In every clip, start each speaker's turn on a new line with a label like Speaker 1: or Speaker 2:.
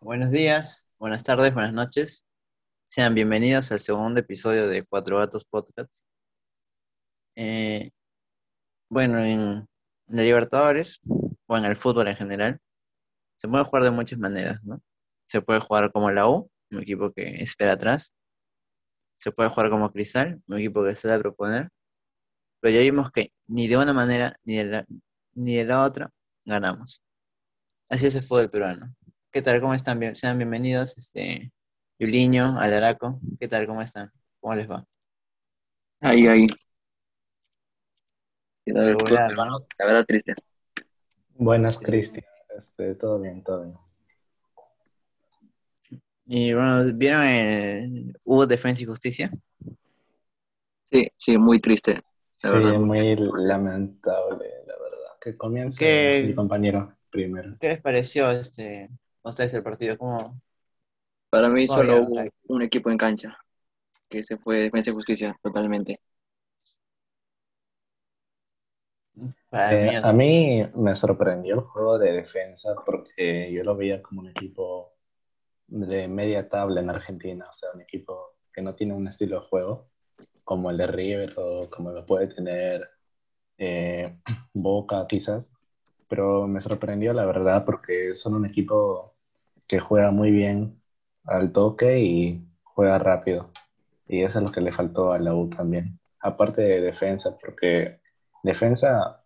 Speaker 1: Buenos días, buenas tardes, buenas noches. Sean bienvenidos al segundo episodio de Cuatro Gatos Podcast. Eh, bueno, en la Libertadores, o en el fútbol en general, se puede jugar de muchas maneras, ¿no? Se puede jugar como la U, un equipo que espera atrás. Se puede jugar como Cristal, un equipo que se da a proponer. Pero ya vimos que ni de una manera ni de la, ni de la otra ganamos. Así es el fútbol peruano. ¿Qué tal? ¿Cómo están? Bien- sean bienvenidos, este, Yuliño, Alaraco. ¿Qué tal? ¿Cómo están? ¿Cómo les va?
Speaker 2: Ahí, ahí. La verdad,
Speaker 1: Regular,
Speaker 2: hermano,
Speaker 1: ¿no?
Speaker 2: la verdad triste.
Speaker 3: Buenas, Cristian. Este, todo bien, todo bien.
Speaker 1: Y bueno, ¿vieron el hubo Defensa y Justicia?
Speaker 2: Sí, sí, muy triste.
Speaker 3: Sí,
Speaker 2: verdad.
Speaker 3: muy lamentable, la verdad. Que comience
Speaker 1: ¿Qué?
Speaker 3: mi compañero primero.
Speaker 1: ¿Qué les pareció este, a ustedes el partido? ¿Cómo?
Speaker 2: Para mí
Speaker 1: ¿Cómo
Speaker 2: solo hubo un equipo en cancha, que se fue Defensa y Justicia totalmente.
Speaker 3: Eh, a mí me sorprendió el juego de defensa porque yo lo veía como un equipo de media tabla en Argentina, o sea, un equipo que no tiene un estilo de juego como el de River o como lo puede tener eh, Boca quizás, pero me sorprendió la verdad porque son un equipo que juega muy bien al toque y juega rápido. Y eso es lo que le faltó a la U también. Aparte de defensa, porque defensa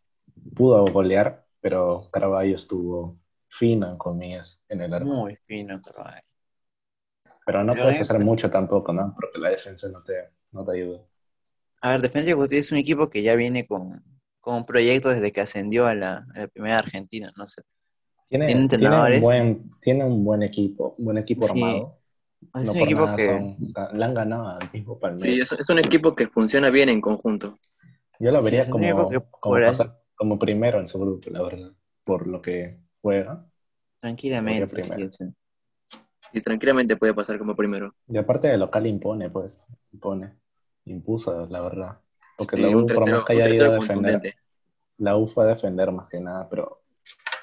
Speaker 3: pudo golear, pero Carvalho estuvo fino, en comillas, en el arco.
Speaker 1: muy fino, ay,
Speaker 3: Pero no
Speaker 1: Pero
Speaker 3: puedes hacer mucho tampoco, ¿no? Porque la defensa no te, no te ayuda.
Speaker 1: A ver, Defensa y Justicia es un equipo que ya viene con, con un proyecto desde que ascendió a la, a la primera Argentina, no sé.
Speaker 3: Tiene,
Speaker 1: Tiene
Speaker 3: tiene,
Speaker 1: entrenadores.
Speaker 3: un buen, tiene un buen equipo, un buen equipo
Speaker 1: Sí.
Speaker 3: armado.
Speaker 1: Es
Speaker 3: No
Speaker 1: un equipo
Speaker 3: nada
Speaker 1: que
Speaker 3: son, le han ganado al mismo
Speaker 2: Sí,
Speaker 3: Palmeiras.
Speaker 2: es, es un equipo que funciona bien en conjunto.
Speaker 3: Yo lo
Speaker 1: Sí,
Speaker 3: vería
Speaker 1: es
Speaker 3: como, como pasar como primero en su grupo, la verdad, por lo que juega.
Speaker 1: tranquilamente, sí,
Speaker 2: Y tranquilamente puede pasar como primero.
Speaker 3: Y aparte de local impone, pues, impone, impuso, la verdad. Porque
Speaker 2: Sí,
Speaker 3: la U, por
Speaker 2: tercero,
Speaker 3: más que
Speaker 2: un
Speaker 3: haya ido a
Speaker 2: tercero
Speaker 3: defender,
Speaker 2: contundente.
Speaker 3: la U fue a defender más que nada, pero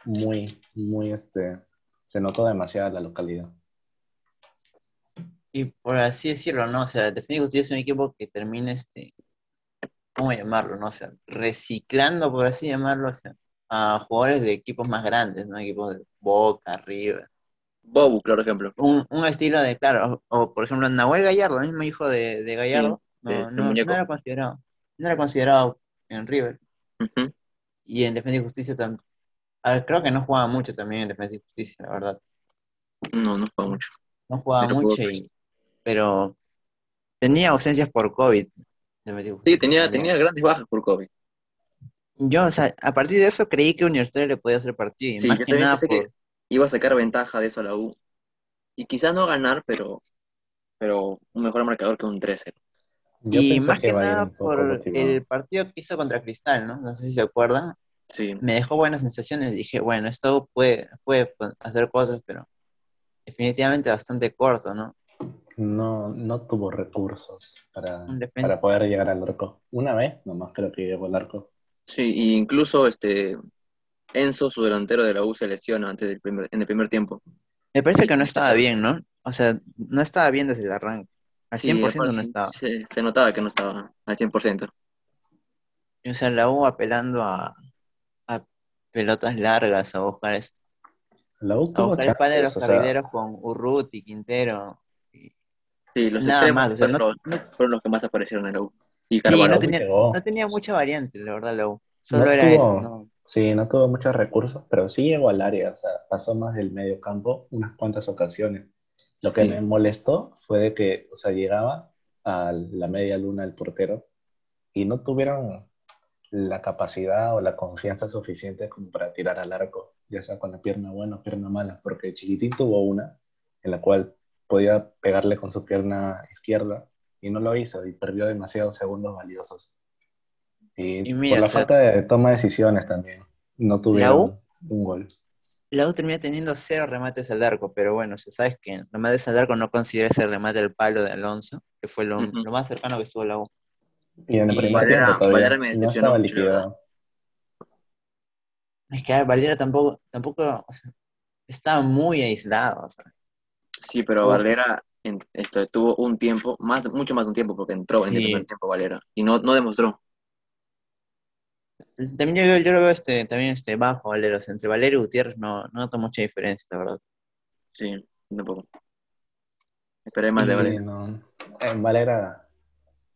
Speaker 3: muy, muy, este, se notó demasiado la localidad.
Speaker 1: Y por así decirlo, ¿no? O sea, Defensa y Justicia es un equipo que termina, este, ¿cómo llamarlo? ¿No? O sea, reciclando, por así llamarlo, o sea, a jugadores de equipos más grandes, ¿no? Equipos de Boca, River.
Speaker 2: Bobu, claro ejemplo.
Speaker 1: Un, un estilo de, claro, o, o, por ejemplo, Nahuel Gallardo, el mismo hijo de, de Gallardo,
Speaker 2: Sí,
Speaker 1: no, no,
Speaker 2: muñeco.
Speaker 1: no era considerado, no era considerado en River. Y en Defensa y Justicia también. Creo que no jugaba mucho también en Defensa y Justicia, la verdad.
Speaker 2: No, no fue mucho.
Speaker 1: No jugaba
Speaker 2: Pero
Speaker 1: mucho, y, pero tenía ausencias por COVID. Defensa y
Speaker 2: Sí, tenía,
Speaker 1: también.
Speaker 2: tenía grandes bajas por COVID.
Speaker 1: Yo, o sea, a partir de eso creí que Universitario le podía hacer partido.
Speaker 2: Sí,
Speaker 1: más
Speaker 2: yo
Speaker 1: que
Speaker 2: también
Speaker 1: nada
Speaker 2: pensé
Speaker 1: por.
Speaker 2: que iba a sacar ventaja de eso a la U. Y quizás no ganar, pero, pero un mejor marcador que un 3-0.
Speaker 3: Yo
Speaker 1: Y más
Speaker 3: que
Speaker 1: nada por
Speaker 3: motivado.
Speaker 1: el partido que hizo contra Cristal, ¿no? No sé si se acuerdan.
Speaker 2: Sí,
Speaker 1: Me dejó buenas sensaciones. Dije, bueno, esto puede, puede hacer cosas, pero definitivamente bastante corto, ¿no?
Speaker 3: No, no tuvo recursos para, para poder llegar al arco. Una vez nomás creo que llegó al arco.
Speaker 2: sí, y incluso este Enzo, su delantero de la U, se lesiona antes del primer, en el primer tiempo.
Speaker 1: Me parece que no estaba bien, ¿no? O sea, no estaba bien desde el arranque. Al
Speaker 2: Sí,
Speaker 1: 100% no
Speaker 2: aparte,
Speaker 1: estaba.
Speaker 2: Se, se notaba que no estaba al 100%.
Speaker 1: Y, O sea, la U apelando a, a pelotas largas, a buscar esto.
Speaker 3: La U
Speaker 1: A buscar el palo de los
Speaker 3: o sea,
Speaker 1: carrileros con Urruti, Quintero. y
Speaker 2: Sí, los
Speaker 1: Nada
Speaker 2: extremos
Speaker 1: más, o sea, no,
Speaker 2: fueron,
Speaker 1: no-
Speaker 2: los, fueron los que más aparecieron en la U. Y
Speaker 1: sí,
Speaker 2: Carvalho.
Speaker 1: no
Speaker 3: no
Speaker 1: tenía,
Speaker 3: llegó.
Speaker 1: no tenía mucha variante, la verdad, la U. Solo
Speaker 3: No
Speaker 1: era eso,
Speaker 3: tuvo,
Speaker 1: ¿no?
Speaker 3: sí, no tuvo muchos recursos, pero sí llegó al área, o sea, pasó más del medio campo unas cuantas ocasiones. Lo que
Speaker 2: Sí.
Speaker 3: me molestó fue de que, o sea, llegaba a la media luna del portero y no tuvieron la capacidad o la confianza suficiente como para tirar al arco, ya sea con la pierna buena o pierna mala, porque Chiquitín tuvo una en la cual podía pegarle con su pierna izquierda y no lo hizo y perdió demasiados segundos valiosos. Y,
Speaker 1: Y mira,
Speaker 3: por la falta de toma de decisiones también, no tuvieron un gol.
Speaker 1: La U termina teniendo cero remates al arco, pero bueno, si sabes que remates al arco no considera ese remate al palo de Alonso, que fue lo, más cercano que estuvo la U.
Speaker 3: Y en el
Speaker 1: Y
Speaker 3: primer
Speaker 2: Valera-
Speaker 3: tiempo todavía
Speaker 2: Valera me
Speaker 3: no
Speaker 2: decepcionó
Speaker 3: estaba
Speaker 2: mucho.
Speaker 1: Es que a ver, Valera tampoco, tampoco, o sea, está muy aislado. o sea.
Speaker 2: Sí, pero. Valera en- esto, tuvo un tiempo, más, mucho más de un tiempo, porque entró en el primer tiempo Valera y no, no demostró.
Speaker 1: También yo, yo lo veo este, también este, bajo Valero. o sea, entre Valero y Gutiérrez no, no noto mucha diferencia, la verdad.
Speaker 2: Sí, tampoco. Esperé más de
Speaker 3: no, en Valera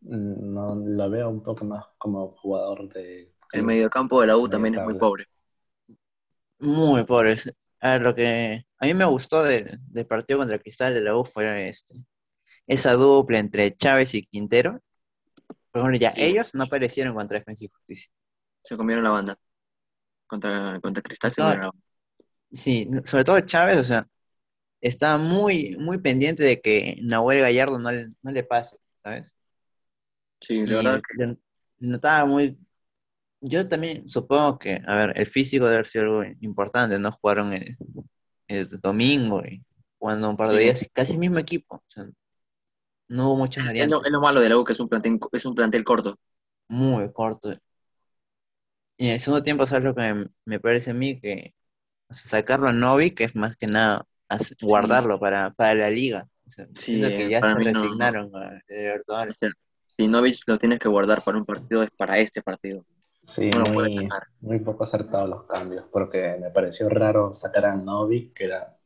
Speaker 3: mm, no lo veo un poco más como jugador de
Speaker 2: El mediocampo de la U
Speaker 3: Medio
Speaker 2: también es muy pobre.
Speaker 1: Muy pobres. A ver, lo que a mí me gustó del, del partido contra Cristal de la U fue este, esa dupla entre Chávez y Quintero. Por ejemplo, ya
Speaker 2: Sí.
Speaker 1: ellos no aparecieron contra Defensa y Justicia.
Speaker 2: Se comieron la banda. Contra, contra Cristal se
Speaker 1: No,
Speaker 2: comieron la banda.
Speaker 1: Sí, sobre todo Chávez, o sea, está muy, muy pendiente de que Nahuel Gallardo no le, no le pase, ¿sabes?
Speaker 2: Sí, de verdad que
Speaker 1: notaba muy... Yo también supongo que, a ver, el físico debe haber sido algo importante, ¿no? Jugaron el, el domingo y jugando un par de
Speaker 2: Sí.
Speaker 1: días, casi el mismo equipo. o sea, no hubo muchas
Speaker 2: es
Speaker 1: variantes,
Speaker 2: lo, es lo malo de la U, que es un plantel, es un plantel corto.
Speaker 1: muy corto. Y en el segundo tiempo, ¿sabes lo que me, me parece a mí? Que o sea, sacarlo a Novi, que es más que nada
Speaker 2: Sí.
Speaker 1: guardarlo para, para la liga. O sea,
Speaker 2: Sí,
Speaker 1: que ya
Speaker 2: para
Speaker 1: se
Speaker 2: mí no, no.
Speaker 1: resignaron a
Speaker 2: O sea, si Novich lo tienes que guardar para un partido, es para este partido.
Speaker 3: Sí,
Speaker 2: No lo puedes
Speaker 3: muy,
Speaker 2: sacar.
Speaker 3: muy poco acertados los cambios, porque me pareció raro sacar a Novik, que era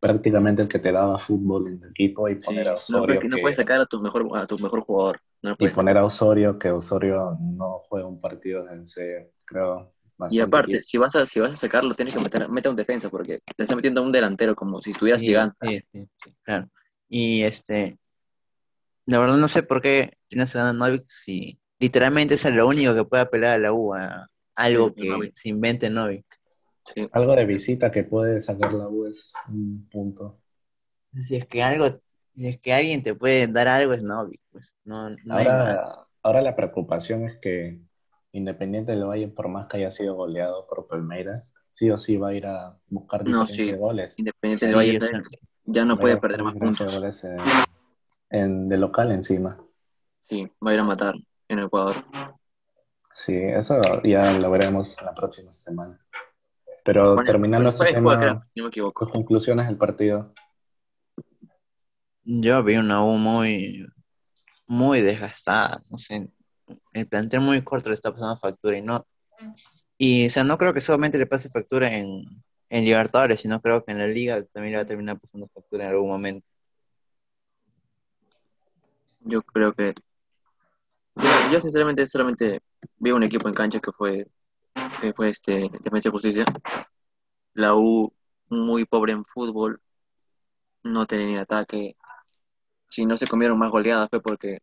Speaker 3: prácticamente el que te daba fútbol en el equipo, y
Speaker 2: Sí,
Speaker 3: poner a
Speaker 2: no,
Speaker 3: Osorio,
Speaker 2: no
Speaker 3: que-
Speaker 2: puedes sacar a tu mejor, a tu mejor jugador. No
Speaker 3: y
Speaker 2: puedes
Speaker 3: poner a Osorio, que Osorio no juega un partido en ese, creo,
Speaker 2: Y aparte, si vas a, si vas a sacarlo, tienes que meter, meter un defensa, porque te está metiendo a un delantero como si estuvieras
Speaker 1: Sí,
Speaker 2: llegando.
Speaker 1: sí, sí, sí, claro. Y este, la verdad no sé por qué tienes a Novik si literalmente es lo único que puede apelar a la U, a algo
Speaker 2: Sí,
Speaker 1: que
Speaker 2: Novik.
Speaker 1: se invente Novik.
Speaker 2: Sí,
Speaker 3: Algo de visita que puede sacar la U es un punto.
Speaker 1: Si es que algo, si es que alguien te puede dar algo es Novik, pues no.
Speaker 3: Ahora, ahora la preocupación es que Independiente del Valle, por más que haya sido goleado por Palmeiras, sí o sí va a ir a buscar
Speaker 2: No, sí.
Speaker 3: de goles.
Speaker 2: Independiente
Speaker 1: Sí,
Speaker 2: del Valle ya no puede perder más puntos.
Speaker 3: goles en- en- de local encima.
Speaker 2: Sí, va a ir a matar en Ecuador.
Speaker 3: Sí, eso ya lo veremos la próxima semana. Pero terminando
Speaker 2: Juan-
Speaker 3: este tema,
Speaker 2: si no me equivoco.
Speaker 3: tus conclusiones del partido.
Speaker 1: Yo vi una U muy, muy desgastada, no sé, el plantel muy corto le está pasando factura y no, y o sea, no creo que solamente le pase factura en, en Libertadores, sino creo que en la Liga también le va a terminar pasando factura en algún momento.
Speaker 2: Yo creo que. Yo, yo sinceramente solamente vi un equipo en cancha que fue, que fue este, Defensa y Justicia. La U muy pobre en fútbol, no tenía ni ataque. Si no se comieron más goleadas fue porque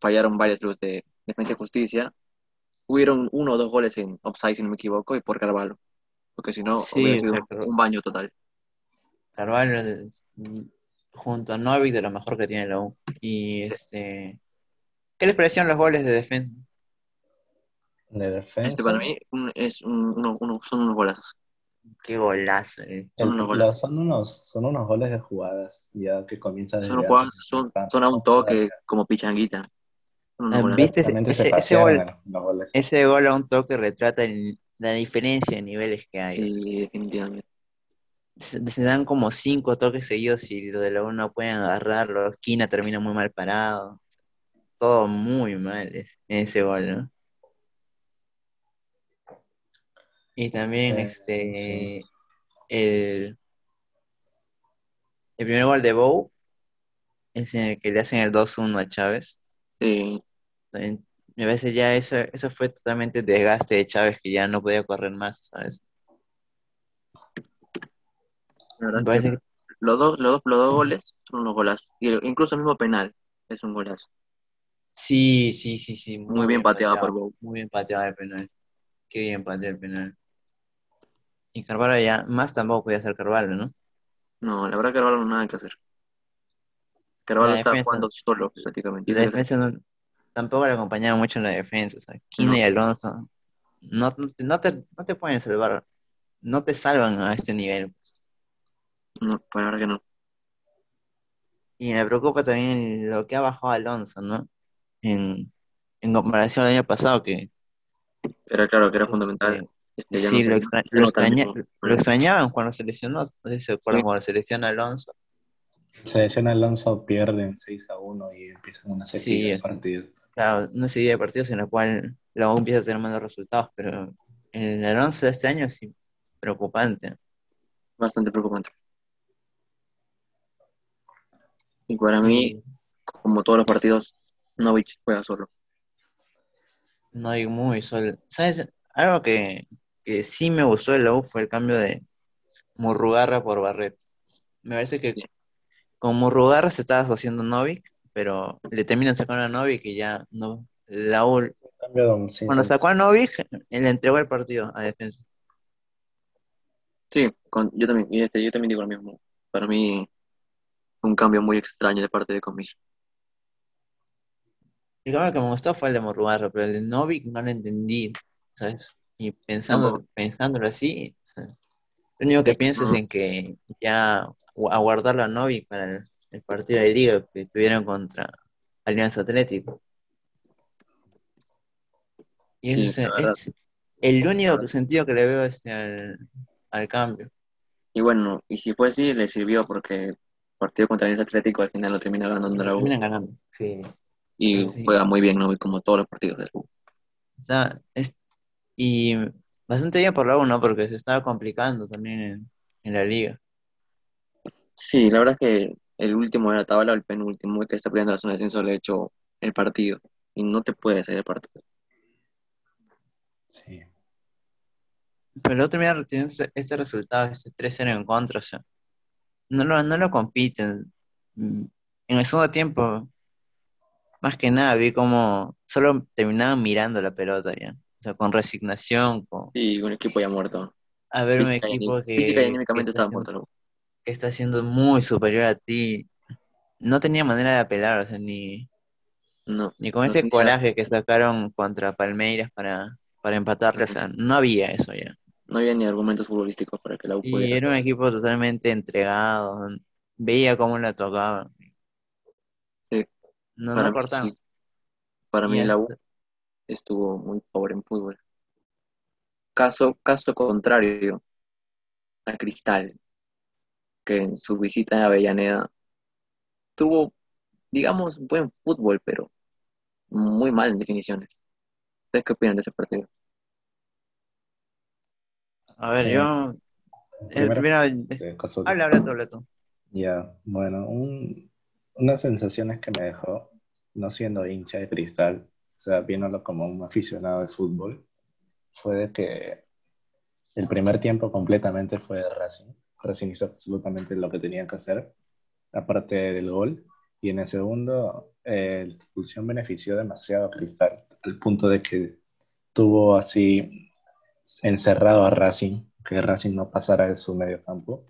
Speaker 2: fallaron varias luces de Defensa y Justicia. Hubieron uno o dos goles en offside, si no me equivoco, y por Carvalho. Porque si no,
Speaker 1: Sí,
Speaker 2: hubiera sido un baño total.
Speaker 1: Carvalho junto a Novik de lo mejor que tiene la U. Y este, ¿qué les parecieron los goles de defensa?
Speaker 3: De defensa.
Speaker 2: Este para mí un- es un- uno- uno- son unos golazos.
Speaker 1: Qué golazo. eh.
Speaker 2: son
Speaker 3: el-
Speaker 2: unos goles.
Speaker 3: son, unos, son unos goles de jugadas, ya que comienza desde
Speaker 2: Son, jugadas, son,
Speaker 3: empezar.
Speaker 2: son a un toque como pichanguita. Son unos
Speaker 1: Ah. ¿viste? Ese-
Speaker 3: se
Speaker 1: ese gol-. Ese gol a un toque retrata el- la diferencia de niveles que hay.
Speaker 2: Sí, definitivamente.
Speaker 1: se, se dan como cinco toques seguidos y lo de la U no pueden agarrarlo. Esquina termina muy mal parado. Todo muy mal es- en ese gol, ¿no? Y también
Speaker 3: Eh,
Speaker 1: este el, el primer gol de Bow es en el que le hacen el 2-1 a Chávez.
Speaker 2: Sí,
Speaker 1: Me parece ya eso, eso fue totalmente desgaste de Chávez que ya no podía correr más, ¿sabes? Me parece
Speaker 2: que los dos, los dos, los dos goles son unos golazos. Incluso el mismo penal es un golazo.
Speaker 1: sí, sí, sí, sí.
Speaker 2: Muy bien pateado por Bow.
Speaker 1: Muy bien pateado el penal. Qué bien pateó el penal. Y Carvalho ya, más tampoco podía hacer Carvalho, ¿no?
Speaker 2: No, la verdad Carvalho no nada que hacer. Carvalho
Speaker 1: defensa.
Speaker 2: jugando solo prácticamente.
Speaker 1: Y la defensa no- tampoco le acompañaba mucho en la defensa. O sea,
Speaker 2: No.
Speaker 1: y Alonso no, no, te- no te, no te pueden salvar. No te salvan a este nivel.
Speaker 2: No, pues la verdad que no.
Speaker 1: Y me preocupa también lo que ha bajado Alonso, ¿no? En, en comparación al año pasado, que
Speaker 2: Era claro que era fundamental. Este, ya
Speaker 1: Sí,
Speaker 2: no
Speaker 1: lo,
Speaker 2: se-
Speaker 1: extra-
Speaker 2: se
Speaker 1: extraña- lo extrañaban cuando se lesionó. No sé si se acuerdan
Speaker 2: Sí.
Speaker 1: cuando se lesiona Alonso.
Speaker 3: Selección Alonso pierden 6 a 1 y empiezan una
Speaker 1: Sí,
Speaker 3: sequía de partidos.
Speaker 1: Claro, una serie de partidos en la cual la U empieza a tener malos resultados, pero el Alonso de este año sí, preocupante.
Speaker 2: bastante preocupante. Y para mí, como todos los partidos, Novich juega solo.
Speaker 1: No hay muy solo. ¿Sabes? Algo que, que sí me gustó de la U fue el cambio de Murrugarra por Barret. Me parece que
Speaker 2: Sí.
Speaker 1: con Murrugarra se estaba asociando Novik, pero le terminan sacando a Novik y ya no. La U,
Speaker 3: sí,
Speaker 1: cuando
Speaker 3: sí.
Speaker 1: sacó a Novik, le entregó el partido a defensa.
Speaker 2: Sí, con- yo también, y este, yo también digo lo mismo. Para mí, un cambio muy extraño de parte de Comiso.
Speaker 1: El cambio que me gustó fue el de Murrugarra, pero el de Novik no lo entendí, ¿sabes? Y pensando, pensándolo así, o sea, lo único que pienso es en que ya gu- aguardarlo a Novik para el, el partido de liga que tuvieron contra Alianza Atlético. Y
Speaker 2: Sí,
Speaker 1: ese es el único sentido que le veo este al, al cambio.
Speaker 2: Y bueno, y si fue así, le sirvió porque el partido contra el Atlético al final lo termina ganando la U.
Speaker 1: Ganando. Sí.
Speaker 2: Y
Speaker 1: Sí.
Speaker 2: juega muy bien, ¿no? Como todos los partidos del U.
Speaker 1: Está, es- y bastante bien por la U, ¿no? Porque se estaba complicando también en, en la liga.
Speaker 2: Sí, la verdad es que el último de la tabla, el penúltimo, el que está peleando la zona de descenso, le ha hecho el partido. Y no te puede hacer el partido.
Speaker 3: Sí.
Speaker 1: Pero luego termina reteniendo este, este resultado, este 3-0 en contra, o sea, no lo, no lo compiten. En el segundo tiempo, más que nada, vi como solo terminaban mirando la pelota ya. O sea, con resignación, con
Speaker 2: Y un equipo ya muerto.
Speaker 1: a ver un
Speaker 2: Física y,
Speaker 1: equipo que,
Speaker 2: física y anímicamente estaba muerto.
Speaker 1: que está siendo muy superior a ti. No tenía manera de apelar, o sea, ni,
Speaker 2: No,
Speaker 1: ni con
Speaker 2: no
Speaker 1: ese
Speaker 2: tenía-
Speaker 1: coraje que sacaron contra Palmeiras para, para empatarle, o sea, no había eso ya.
Speaker 2: no había ni argumentos futbolísticos para que la U
Speaker 1: Y
Speaker 2: pudiera
Speaker 1: era un
Speaker 2: hacer.
Speaker 1: equipo totalmente entregado, veía cómo la tocaban.
Speaker 2: Sí,
Speaker 1: No,
Speaker 2: para
Speaker 1: no
Speaker 2: mí,
Speaker 1: cortaban.
Speaker 2: sí. Para
Speaker 1: Y
Speaker 2: mí la U
Speaker 1: hasta-
Speaker 2: estuvo muy pobre en fútbol. Caso, caso contrario a Cristal, que en su visita a Avellaneda tuvo, digamos, buen fútbol, pero muy mal en definiciones. ¿Ustedes qué opinan de ese partido?
Speaker 1: A ver,
Speaker 3: Eh,
Speaker 1: yo. El
Speaker 3: primero,
Speaker 1: primero.
Speaker 3: eh.
Speaker 1: Habla, habla tú, habla tú.
Speaker 3: Ya, bueno, un- unas sensaciones que me dejó, no siendo hincha de cristal, sea, viéndolo como un aficionado de fútbol, fue de que el primer tiempo completamente fue de Racing. Racing hizo absolutamente lo que tenía que hacer, aparte del gol, y en el segundo, eh, la expulsión benefició demasiado a Cristal, al punto de que tuvo así encerrado a Racing, que Racing no pasara de su medio campo.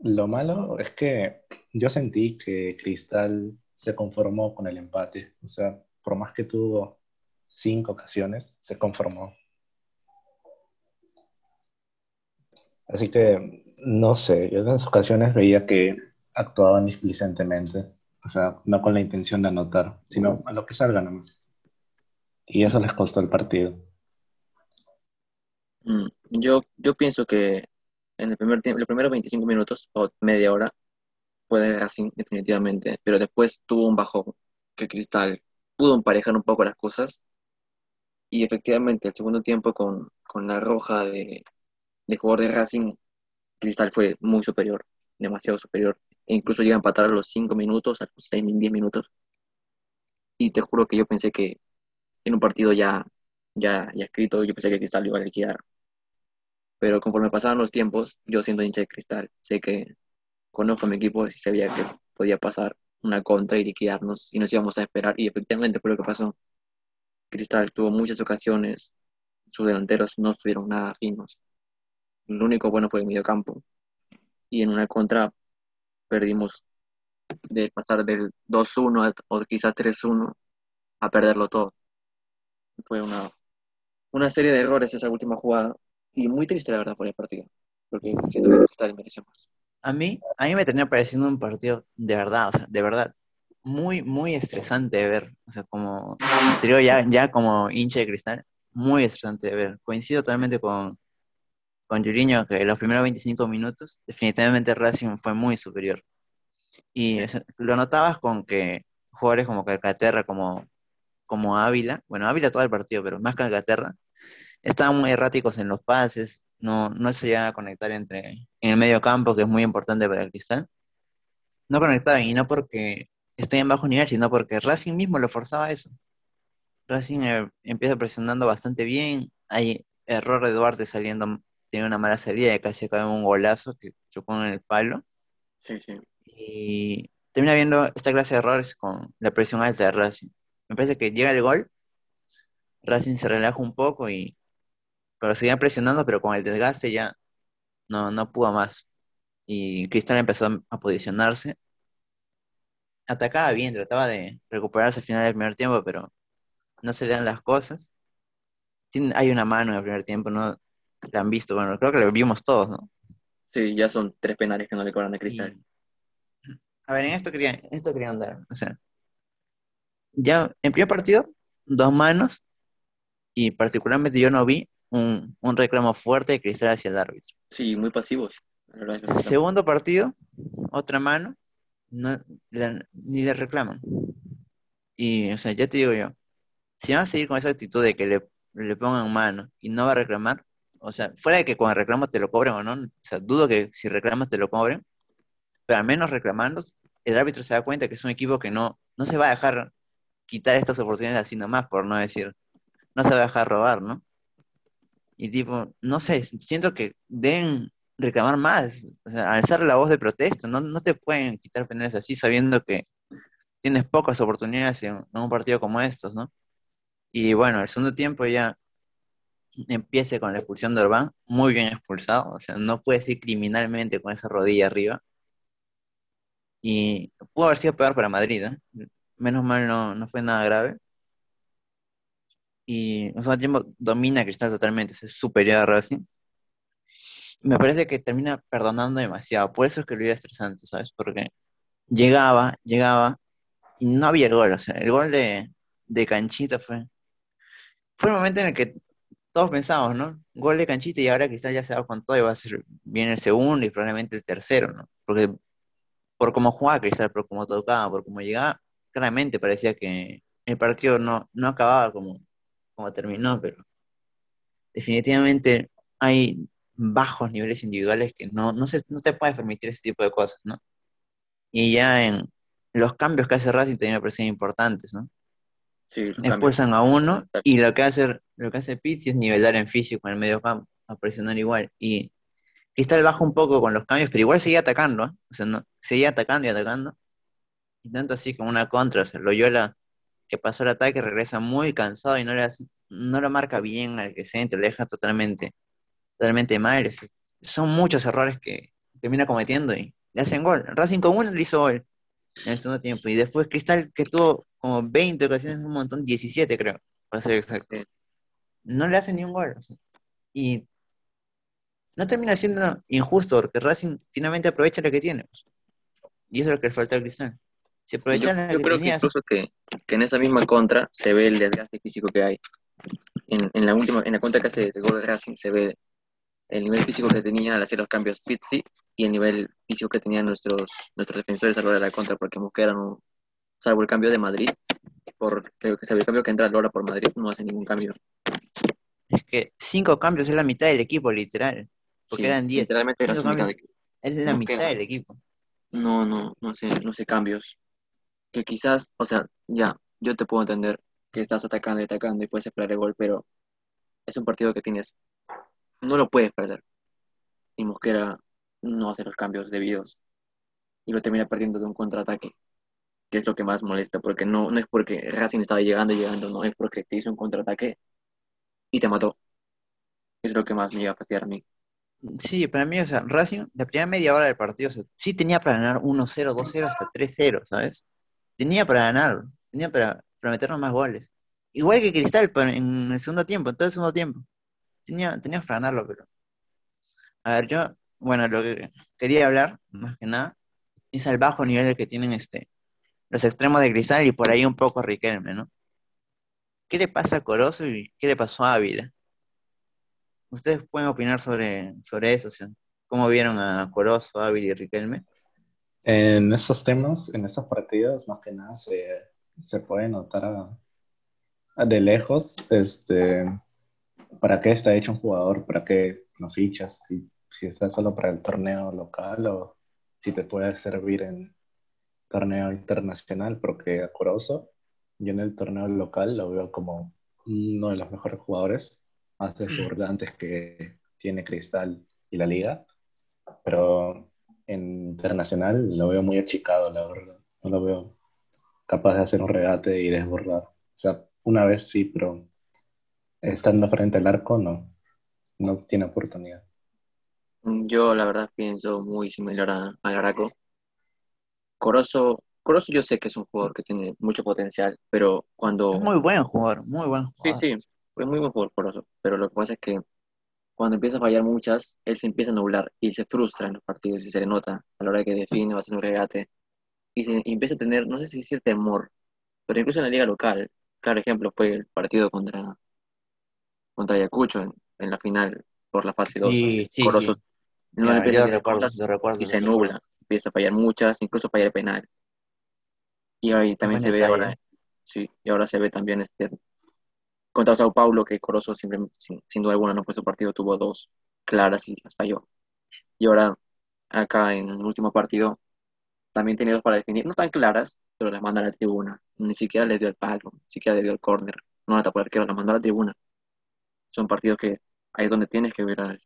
Speaker 3: Lo malo es que yo sentí que Cristal se conformó con el empate. O sea, por más que tuvo cinco ocasiones, se conformó. Así que, no sé, yo en esas ocasiones veía que actuaban displicentemente. O sea, no con la intención de anotar, sino a lo que salga nomás. Y eso les costó el partido.
Speaker 2: Mm, Yo, yo pienso que en el primer los primeros 25 minutos o media hora fue Racing definitivamente, pero después tuvo un bajón que Cristal pudo emparejar un poco las cosas. Y efectivamente el segundo tiempo con, con la roja de, de jugador de Racing, Cristal fue muy superior, demasiado superior, e incluso llega a empatar a los 5 minutos, a los 6, 10 minutos. Y te juro que yo pensé que en un partido ya, ya, ya escrito, yo pensé que Cristal iba a liquidar. Pero conforme pasaban los tiempos, yo siendo hincha de Cristal, sé que conozco a mi equipo y sabía que podía pasar una contra y liquidarnos y nos íbamos a esperar. Y efectivamente fue lo que pasó. Cristal tuvo muchas ocasiones, sus delanteros no estuvieron nada finos. Lo único bueno fue el mediocampo. Y en una contra perdimos de pasar del 2-1 o quizás 3-1 a perderlo todo. Fue una, una serie de errores esa última jugada y muy triste la verdad por el partido, porque siento que Cristal mereció más.
Speaker 1: A mí, a mí me terminó pareciendo un partido de verdad, o sea, de verdad, muy, muy estresante de ver. O sea, como, digo, ya, ya como hincha de cristal, muy estresante de ver. Coincido totalmente con, con Yuriño que los primeros 25 minutos definitivamente Racing fue muy superior. Y lo notabas con que jugadores como Calcaterra, como, como Ávila, bueno, Ávila todo el partido, pero más Calcaterra, estaban muy erráticos en los pases, no, no se llegaban a conectar entre, en el medio campo, que es muy importante para el Cristal. No conectaban, y no porque estén en bajo nivel, sino porque Racing mismo lo forzaba a eso. Racing eh, empieza presionando bastante bien, hay error de Duarte saliendo, tiene una mala salida y casi acaba un golazo que chocó en el palo.
Speaker 2: Sí, sí.
Speaker 1: Y termina viendo esta clase de errores con la presión alta de Racing. Me parece que llega el gol, Racing se relaja un poco y pero seguía presionando, pero con el desgaste ya no, no pudo más. Y Cristal empezó a posicionarse. Atacaba bien, trataba de recuperarse al final del primer tiempo, pero no se le dan las cosas. hay una mano en el primer tiempo, ¿no? La han visto, bueno, creo que lo vimos todos, ¿no?
Speaker 2: Sí, ya son tres penales que no le cobran a Cristal.
Speaker 1: A ver, en esto quería, esto quería andar. O sea, ya en primer partido, dos manos, y particularmente yo no vi un, reclamo fuerte de Cristal hacia el árbitro.
Speaker 2: Sí, muy pasivos.
Speaker 1: Segundo partido, otra mano, ni le reclaman. Y, o sea, ya te digo yo, si van a seguir con esa actitud de que le, le pongan mano y no va a reclamar, o sea, fuera de que con el reclamo te lo cobren o no, o sea, dudo que si reclamas te lo cobren, pero al menos reclamando, el árbitro se da cuenta que es un equipo que no, no se va a dejar quitar estas oportunidades así nomás, por no decir, no se va a dejar robar, ¿no? Y tipo, no sé, siento que deben reclamar más, o sea, alzar la voz de protesta, no, no te pueden quitar penales así sabiendo que tienes pocas oportunidades en, un partido como estos, ¿no? Y bueno, el segundo tiempo ya empiece con la expulsión de Orbán, muy bien expulsado, o sea, no puede ir criminalmente con esa rodilla arriba. Y pudo haber sido peor para Madrid, ¿eh? Menos mal no, no fue nada grave y en segundo tiempo domina Cristal totalmente, es superior a Racing. Me parece que termina perdonando demasiado, por eso es que lo iba estresante, ¿sabes? Porque llegaba, llegaba y no había el gol, o sea, el gol de, de Canchita fue, fue el momento en el que todos pensamos, ¿no? Gol de Canchita y ahora Cristal ya se va con todo y va a ser bien el segundo y probablemente el tercero, ¿no? Porque por cómo jugaba Cristal, por cómo tocaba, por cómo llegaba, claramente parecía que el partido no, no acababa como, como terminó, pero definitivamente hay bajos niveles individuales que no, no, se, no te puedes permitir ese tipo de cosas, ¿no? Y ya en los cambios que hace Racing también me parecen importantes, ¿no?
Speaker 2: Sí,
Speaker 1: Expulsan a uno y lo que hace, lo que hace Pizzi es nivelar en físico en el medio campo, a presionar igual. Y Cristal baja un poco con los cambios, pero igual seguía atacando, ¿eh? o sea, no, seguía atacando y atacando. Y tanto así como una contra, o sea, Loyola que pasó el ataque, regresa muy cansado y no, le no lo marca bien al que se entre, lo deja totalmente, totalmente mal. son muchos errores que termina cometiendo y le hacen gol. Racing con uno le hizo gol en el segundo tiempo. Y después Cristal, que tuvo como 20 ocasiones, un montón, 17 creo, para ser exacto. No le hacen ni un gol. Y no termina siendo injusto porque Racing finalmente aprovecha lo que tiene. Y eso es lo que le falta al Cristal yo,
Speaker 2: creo que incluso que, en esa misma contra se ve el desgaste físico que hay. En, en la última, en la contra que hace el gol de Racing se ve el nivel físico que tenía al hacer los cambios Pizzi y el nivel físico que tenían nuestros, nuestros defensores a la hora de la contra, porque Mosquera no, salvo el cambio de Madrid, por, creo que el cambio que entra Lora por Madrid, no hace ningún cambio.
Speaker 1: Es que cinco cambios es la mitad del equipo, literal. Porque eran diez.
Speaker 2: Literalmente era mitad
Speaker 1: Es la mitad del equipo.
Speaker 2: No, no, no sé, no sé cambios que quizás, o sea, ya, yo te puedo entender que estás atacando y atacando y puedes esperar el gol, pero es un partido que tienes, no lo puedes perder. Y Mosquera no hace los cambios debidos y lo termina perdiendo de un contraataque, que es lo que más molesta, porque no, no es porque Racing estaba llegando y llegando, no, es porque te hizo un contraataque y te mató. Es lo que más me iba a fastidiar a mí.
Speaker 1: Sí, para mí, o sea, Racing, la primera media hora del partido, sí tenía para ganar 1-0, 2-0, hasta 3-0, ¿sabes? Tenía para ganar, tenía para, para meternos más goles. Igual que Cristal en el segundo tiempo, en todo el segundo tiempo. Tenía, tenía para ganarlo, pero. A ver, yo, bueno, lo que quería hablar, más que nada, es al bajo nivel que tienen este, los extremos de Cristal y por ahí un poco Riquelme, ¿no? ¿qué le pasa a Corozo y qué le pasó a Ávila? Ustedes pueden opinar sobre, sobre eso. ¿Cómo vieron a Corozo, Ávila y Riquelme?
Speaker 3: En esos temas, en esos partidos, más que nada se, se puede notar a- a de lejos este, para qué está hecho un jugador, para qué lo fichas, si, si está solo para el torneo local o si te puede servir en torneo internacional, porque a Corozo, yo en el torneo local lo veo como uno de los mejores jugadores, más desbordantes que tiene Cristal y la Liga, pero internacional lo veo muy achicado, la verdad. No lo veo capaz de hacer un regate y desbordar. O sea, una vez sí, pero estando frente al arco no, no tiene oportunidad.
Speaker 2: Yo la verdad pienso muy similar a, a Garaco. Corozo, Corozo yo sé que es un jugador que tiene mucho potencial, pero cuando...
Speaker 1: Es muy buen jugador, muy buen
Speaker 2: Sí,
Speaker 1: jugador.
Speaker 2: sí, fue muy buen jugador Corozo, pero lo que pasa es que cuando empieza a fallar muchas, él se empieza a nublar y se frustra en los partidos y se le nota a la hora que define, va a hacer un regate y, se, y empieza a tener, no sé si decir temor, pero incluso en la liga local, claro ejemplo fue el partido contra, contra Ayacucho en, en la final por la fase 2.
Speaker 1: Sí, sí, sí.
Speaker 2: no
Speaker 1: Ya,
Speaker 2: empieza a
Speaker 1: recuerdo, recuerdo.
Speaker 2: y se
Speaker 1: recuerdo.
Speaker 2: nubla, empieza a fallar muchas, incluso falla el penal. Y ahí también se ve ahora, sí, y ahora se ve también este contra Sao Paulo que Corozo sin, duda alguna no fue su partido, tuvo dos claras y las falló. Y ahora acá en el último partido también tiene dos para definir, no tan claras, pero las manda a la tribuna. Ni siquiera le dio el palo, ni siquiera le dio el córner, no la tapó el arquero, la mandó a la tribuna. Son partidos que ahí es donde tienes que ver a,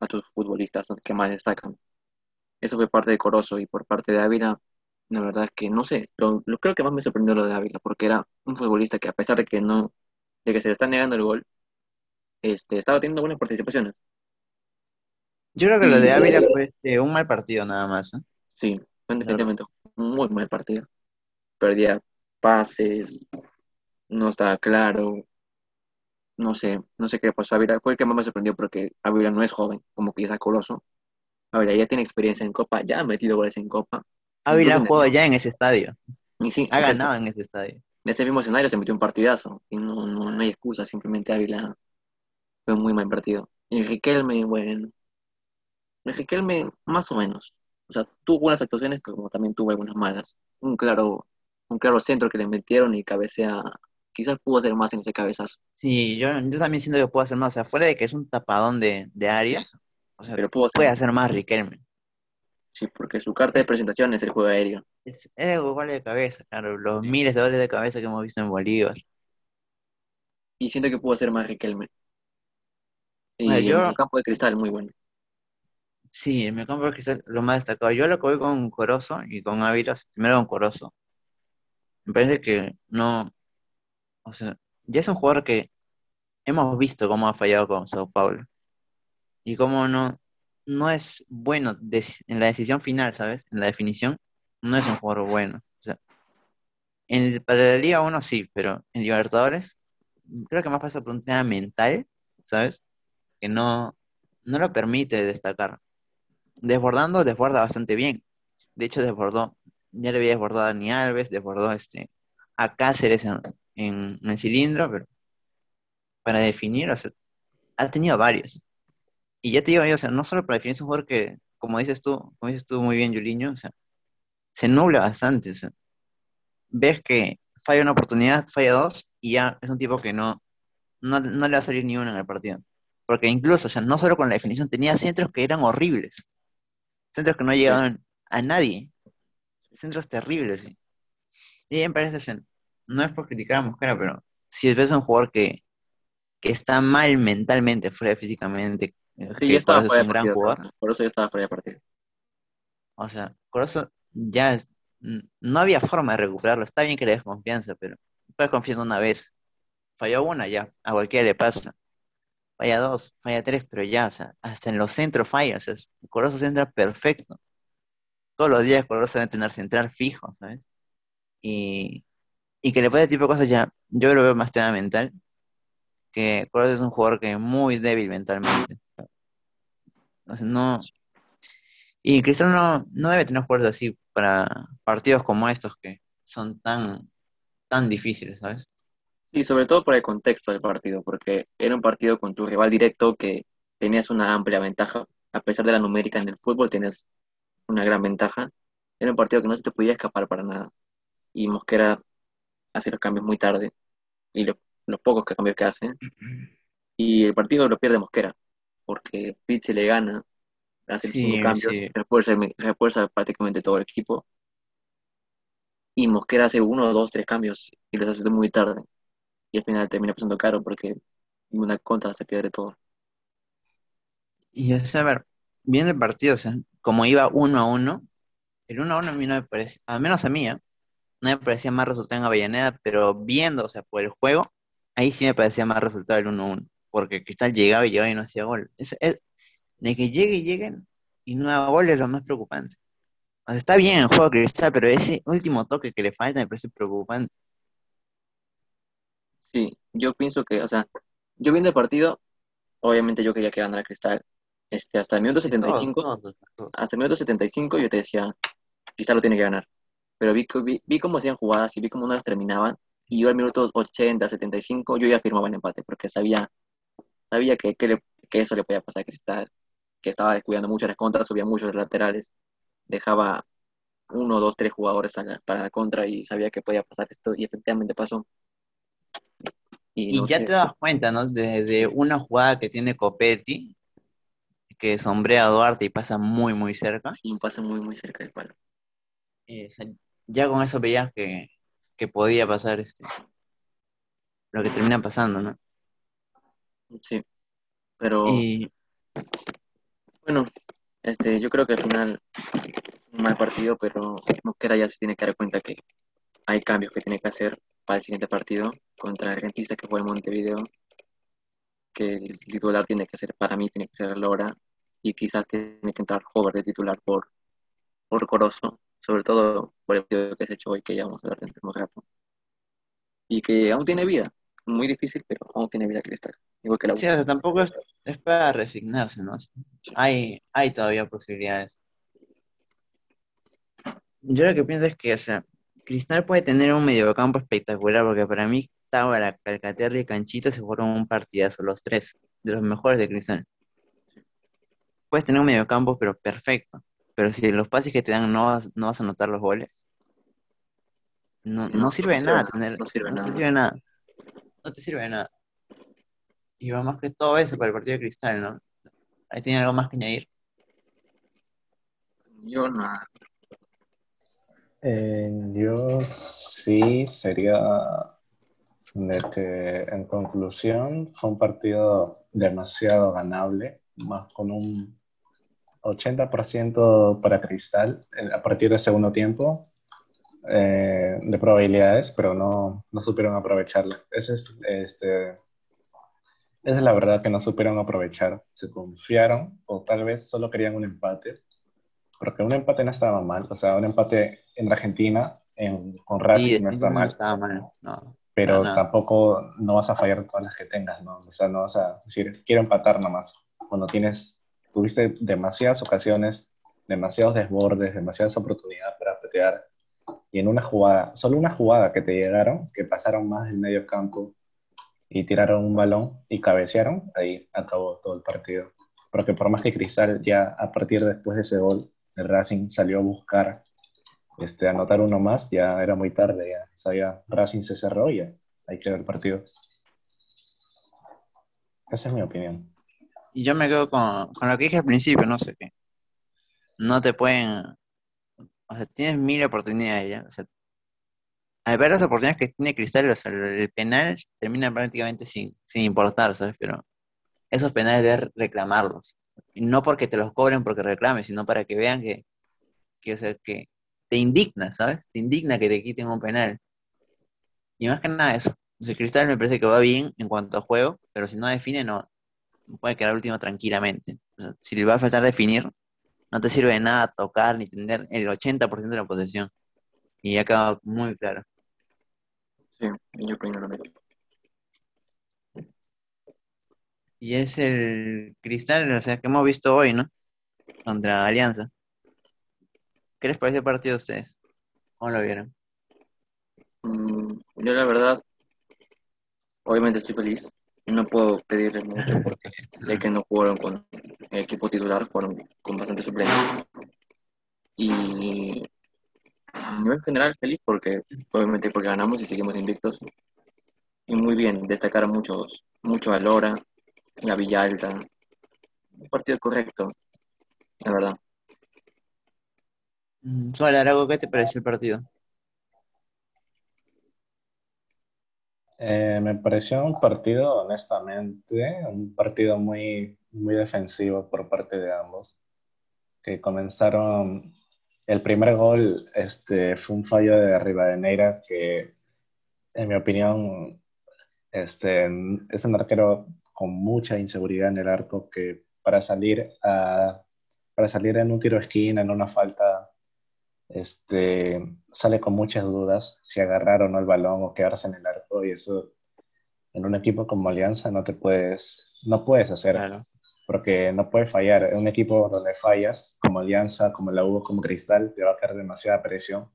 Speaker 2: a tus futbolistas que más destacan. Eso fue parte de Corozo y por parte de Ávila, la verdad es que no sé, lo creo que más me sorprendió lo de Ávila, porque era un futbolista que a pesar de que no, de que se le está negando el gol, este, estaba teniendo buenas participaciones.
Speaker 1: Yo creo que lo de Ávila fue este, un mal partido nada más. ¿eh?
Speaker 2: Sí, fue definitivamente un muy mal partido. Perdía pases, no estaba claro, no sé, no sé qué pasó. Ávila fue el que más me sorprendió porque Ávila no es joven, como que ya es coloso. Ávila ya tiene experiencia en Copa, ya ha metido goles en Copa.
Speaker 1: Ávila
Speaker 2: el-
Speaker 1: ya en ese estadio.
Speaker 2: Y sí,
Speaker 1: Ha ganado en ese estadio.
Speaker 2: En ese mismo escenario se metió un partidazo y no, no, no hay excusa, simplemente Ávila fue muy mal partido. Y Riquelme, bueno, Riquelme más o menos. O sea, tuvo buenas actuaciones como también tuvo algunas malas. Un claro, un claro centro que le metieron y cabecea, quizás pudo hacer más en ese cabezazo,
Speaker 1: Sí, yo, yo también siento que puedo hacer más. O sea, fuera de que es un tapadón de, de áreas, o sea,
Speaker 2: pero pudo hacer
Speaker 1: puede
Speaker 2: más.
Speaker 1: hacer más Riquelme.
Speaker 2: Sí, porque su carta de presentación es el juego aéreo.
Speaker 1: Es, es el gol de cabeza, claro. Los miles de goles de cabeza que hemos visto en Bolívar.
Speaker 2: Y siento que pudo hacer más Riquelme. Y
Speaker 1: Bueno, yo-
Speaker 2: el campo de cristal, muy bueno.
Speaker 1: Sí, en mi campo quizás lo más destacado. Yo lo que voy con Corozo y con Ávila, primero con Corozo. Me parece que no, o sea, ya es un jugador que hemos visto cómo ha fallado con Sao Paulo y cómo no, no es bueno en la decisión final, ¿sabes? En la definición, no es un jugador bueno. En el- para la Liga 1 sí, pero en Libertadores creo que más pasa por un tema mental, ¿sabes? Que no, no lo permite destacar. Desbordando, desborda bastante bien. De hecho, desbordó, ya le había desbordado a Dani Alves, desbordó este, a Cáceres en, en, en el cilindro, pero para definir, o sea, ha tenido varios. Y ya te digo yo, o sea, no solo para definir, es un jugador que, como dices tú, como dices tú muy bien, Juliño, o sea, se nubla bastante. o sea, ves que falla una oportunidad, falla dos, y ya es un tipo que no, no, no le va a salir ni una en el partido. Porque incluso, o sea, no solo con la definición, tenía centros que eran horribles. Centros que no llegaban a nadie. Centros terribles. sí. Y me parece, no es por criticar a Mosquera, pero si ves a un jugador que, que está mal mentalmente, fuera físicamente,
Speaker 2: Sí, ya estaba
Speaker 1: por eso es
Speaker 2: fuera
Speaker 1: un
Speaker 2: de
Speaker 1: gran
Speaker 2: partido.
Speaker 1: jugador,
Speaker 2: Corozo. Por eso ya estaba fuera de partido.
Speaker 1: o sea, Corozo ya es- no había forma de recuperarlo. Está bien que le des confianza, pero puedes confiar una vez. Falló una, ya, a cualquiera le pasa. Falla dos, falla tres, pero ya, o sea, hasta en los centros falla. O sea, Corozo centra perfecto. Todos los días Corozo debe tener central fijo, ¿sabes? Y, y que le puede tipo de cosas ya, yo lo veo más tema mental, que Corozo es un jugador que es muy débil mentalmente. O sea, no, y Cristiano no, no debe tener fuerza así para partidos como estos que son tan, tan difíciles, ¿sabes?
Speaker 2: Sí, sobre todo por el contexto del partido, porque era un partido con tu rival directo que tenías una amplia ventaja, a pesar de la numérica en el fútbol, tienes una gran ventaja. Era un partido que no se te podía escapar para nada. Y Mosquera hace los cambios muy tarde, y lo- los pocos que cambios que hace. Y el partido lo pierde Mosquera, porque Pizzi le gana, hace
Speaker 1: Sí,
Speaker 2: cinco cambios,
Speaker 1: sí.
Speaker 2: refuerza, refuerza prácticamente todo el equipo. Y Mosquera hace uno, dos, tres cambios y los hace muy tarde. Y al final termina pasando caro porque una contra se pierde todo.
Speaker 1: Y sea, a ver, viendo el partido, o sea, como iba uno a uno, el uno a uno a mí no me parece, al menos a mí, ¿eh? no me parecía más resultado en Avellaneda, pero viendo, o sea, por el juego, ahí sí me parecía más resultado el 1-1, porque Cristal llegaba y llegaba y no hacía gol. Es, es- de que llegue y lleguen y no haga gol es lo más preocupante. O sea, está bien el juego de Cristal, pero ese último toque que le falta me parece preocupante.
Speaker 2: Sí, yo pienso que, o sea, yo viendo el partido, obviamente yo quería que ganara Cristal. Este, hasta el minuto
Speaker 1: Sí, todos,
Speaker 2: 75,
Speaker 1: todos, todos.
Speaker 2: hasta el minuto 75 yo te decía, Cristal lo tiene que ganar. Pero vi, vi, vi cómo hacían jugadas y vi cómo no las terminaban. Y yo al minuto 80, 75, yo ya firmaba el empate, porque sabía, sabía que, que, le- que eso le podía pasar a Cristal, que estaba descuidando mucho las contras, subía muchos laterales, dejaba uno, dos, tres jugadores la- para la contra y sabía que podía pasar esto, y efectivamente pasó. Y
Speaker 1: ya
Speaker 2: sé,
Speaker 1: te das cuenta, ¿no? Desde una jugada que tiene Copetti, que sombrea a Duarte y pasa muy, muy cerca.
Speaker 2: sí, un pase muy, muy cerca del palo.
Speaker 1: eh, o sea, ya con eso veías que, que podía pasar este, lo que termina pasando, ¿no?
Speaker 2: Sí, pero
Speaker 1: Y
Speaker 2: bueno, este, yo creo que al final un mal partido, pero Mosquera ya se tiene que dar cuenta que hay cambios que tiene que hacer para el siguiente partido contra el Rentistas que fue en Montevideo, que el titular tiene que ser, para mí tiene que ser Lora, y quizás tiene que entrar Hover de titular por, por Corozo, sobre todo por el partido que se ha hecho hoy, que ya vamos a hablar dentro de un rato, y que aún tiene vida, muy difícil, pero aún tiene vida Cristal, igual que la U.
Speaker 1: sí, o sea, tampoco es, es para resignarse, ¿no? Hay, hay todavía posibilidades. Yo lo que pienso es que, o sea, Cristal puede tener un mediocampo espectacular, porque para mí Tábara, Calcaterra y Canchita se fueron un partidazo, los tres, de los mejores de Cristal. Puedes tener un mediocampo, pero perfecto. Pero si los pases que te dan no vas, no vas a anotar los goles, no, no
Speaker 2: No,
Speaker 1: sirve de
Speaker 2: no
Speaker 1: nada
Speaker 2: nada,
Speaker 1: tener,
Speaker 2: no sirve nada.
Speaker 1: sirve de nada. No te sirve de nada. Y va más que todo eso para el partido de Cristal, ¿no? Ahí tiene algo más que añadir.
Speaker 2: Yo nada,
Speaker 3: Eh, yo sí sería de que en conclusión fue un partido demasiado ganable, más con un 80% para Cristal eh, a partir del segundo tiempo eh, de probabilidades, pero no, no supieron aprovecharla. Ese es, este, esa es la verdad que no supieron aprovechar. Se confiaron o tal vez solo querían un empate, porque un empate no estaba mal. O sea, un empate en Argentina en, con Racing no
Speaker 1: no
Speaker 3: está mal
Speaker 1: estaba mal, no.
Speaker 3: pero
Speaker 1: nada.
Speaker 3: tampoco no vas a fallar todas las que tengas, ¿no? O sea, no vas a decir, quiero empatar nomás. Cuando tienes, tuviste demasiadas ocasiones, demasiados desbordes, demasiadas oportunidades para petear, y en una jugada, solo una jugada que te llegaron, que pasaron más del medio campo y tiraron un balón y cabecearon, ahí acabó todo el partido. Porque por más que Cristal ya a partir después de ese gol, el Racing salió a buscar este, anotar uno más, ya era muy tarde, ya, o sea, Racing se cerró y ya, ahí quedó el partido. Esa es mi opinión.
Speaker 1: Y yo me quedo con, con lo que dije al principio, no sé qué. No te pueden. O sea, tienes mil oportunidades ya. O sea, al ver las oportunidades que tiene Cristal, o sea, el, penal termina prácticamente sin, sin importar, ¿sabes? Pero esos penales debes reclamarlos. No porque te los cobren porque reclames, sino para que vean que, que, o que te indigna, ¿sabes? Te indigna que te quiten un penal. Y más que nada eso. O sea, Cristal me parece que va bien en cuanto a juego, pero si no define, no, puede quedar último tranquilamente. Si le va a faltar definir, no te sirve de nada tocar ni tener el 80% de la posesión. Y ya quedado muy claro.
Speaker 2: sí, yo opino lo mismo.
Speaker 1: Y es el Cristal, o sea, que hemos visto hoy, ¿no? Contra Alianza. ¿Qué les pareció el partido a ustedes? ¿Cómo lo vieron?
Speaker 2: Mm, yo la verdad obviamente estoy feliz. No puedo pedirle mucho porque sé que no jugaron con el equipo titular, fueron con bastantes suplentes. Y a nivel general feliz porque obviamente porque ganamos y seguimos invictos. Y muy bien, destacar muchos, mucho a Lora y a Villalta. Un partido correcto, la verdad.
Speaker 1: Mm, Hola, Arago, ¿qué te pareció el partido?
Speaker 3: Eh, me pareció un partido, honestamente, un partido muy, muy defensivo por parte de ambos, que comenzaron, el primer gol este, fue un fallo de Rivadeneira que, en mi opinión, este, es un arquero con mucha inseguridad en el arco que para salir, a, para salir en un tiro esquina, en una falta, este, sale con muchas dudas si agarrar o no el balón o quedarse en el arco y eso en un equipo como Alianza no te puedes, no puedes hacer, porque no puedes fallar. En un equipo donde fallas, como Alianza, como la U, como Cristal, te va a caer demasiada presión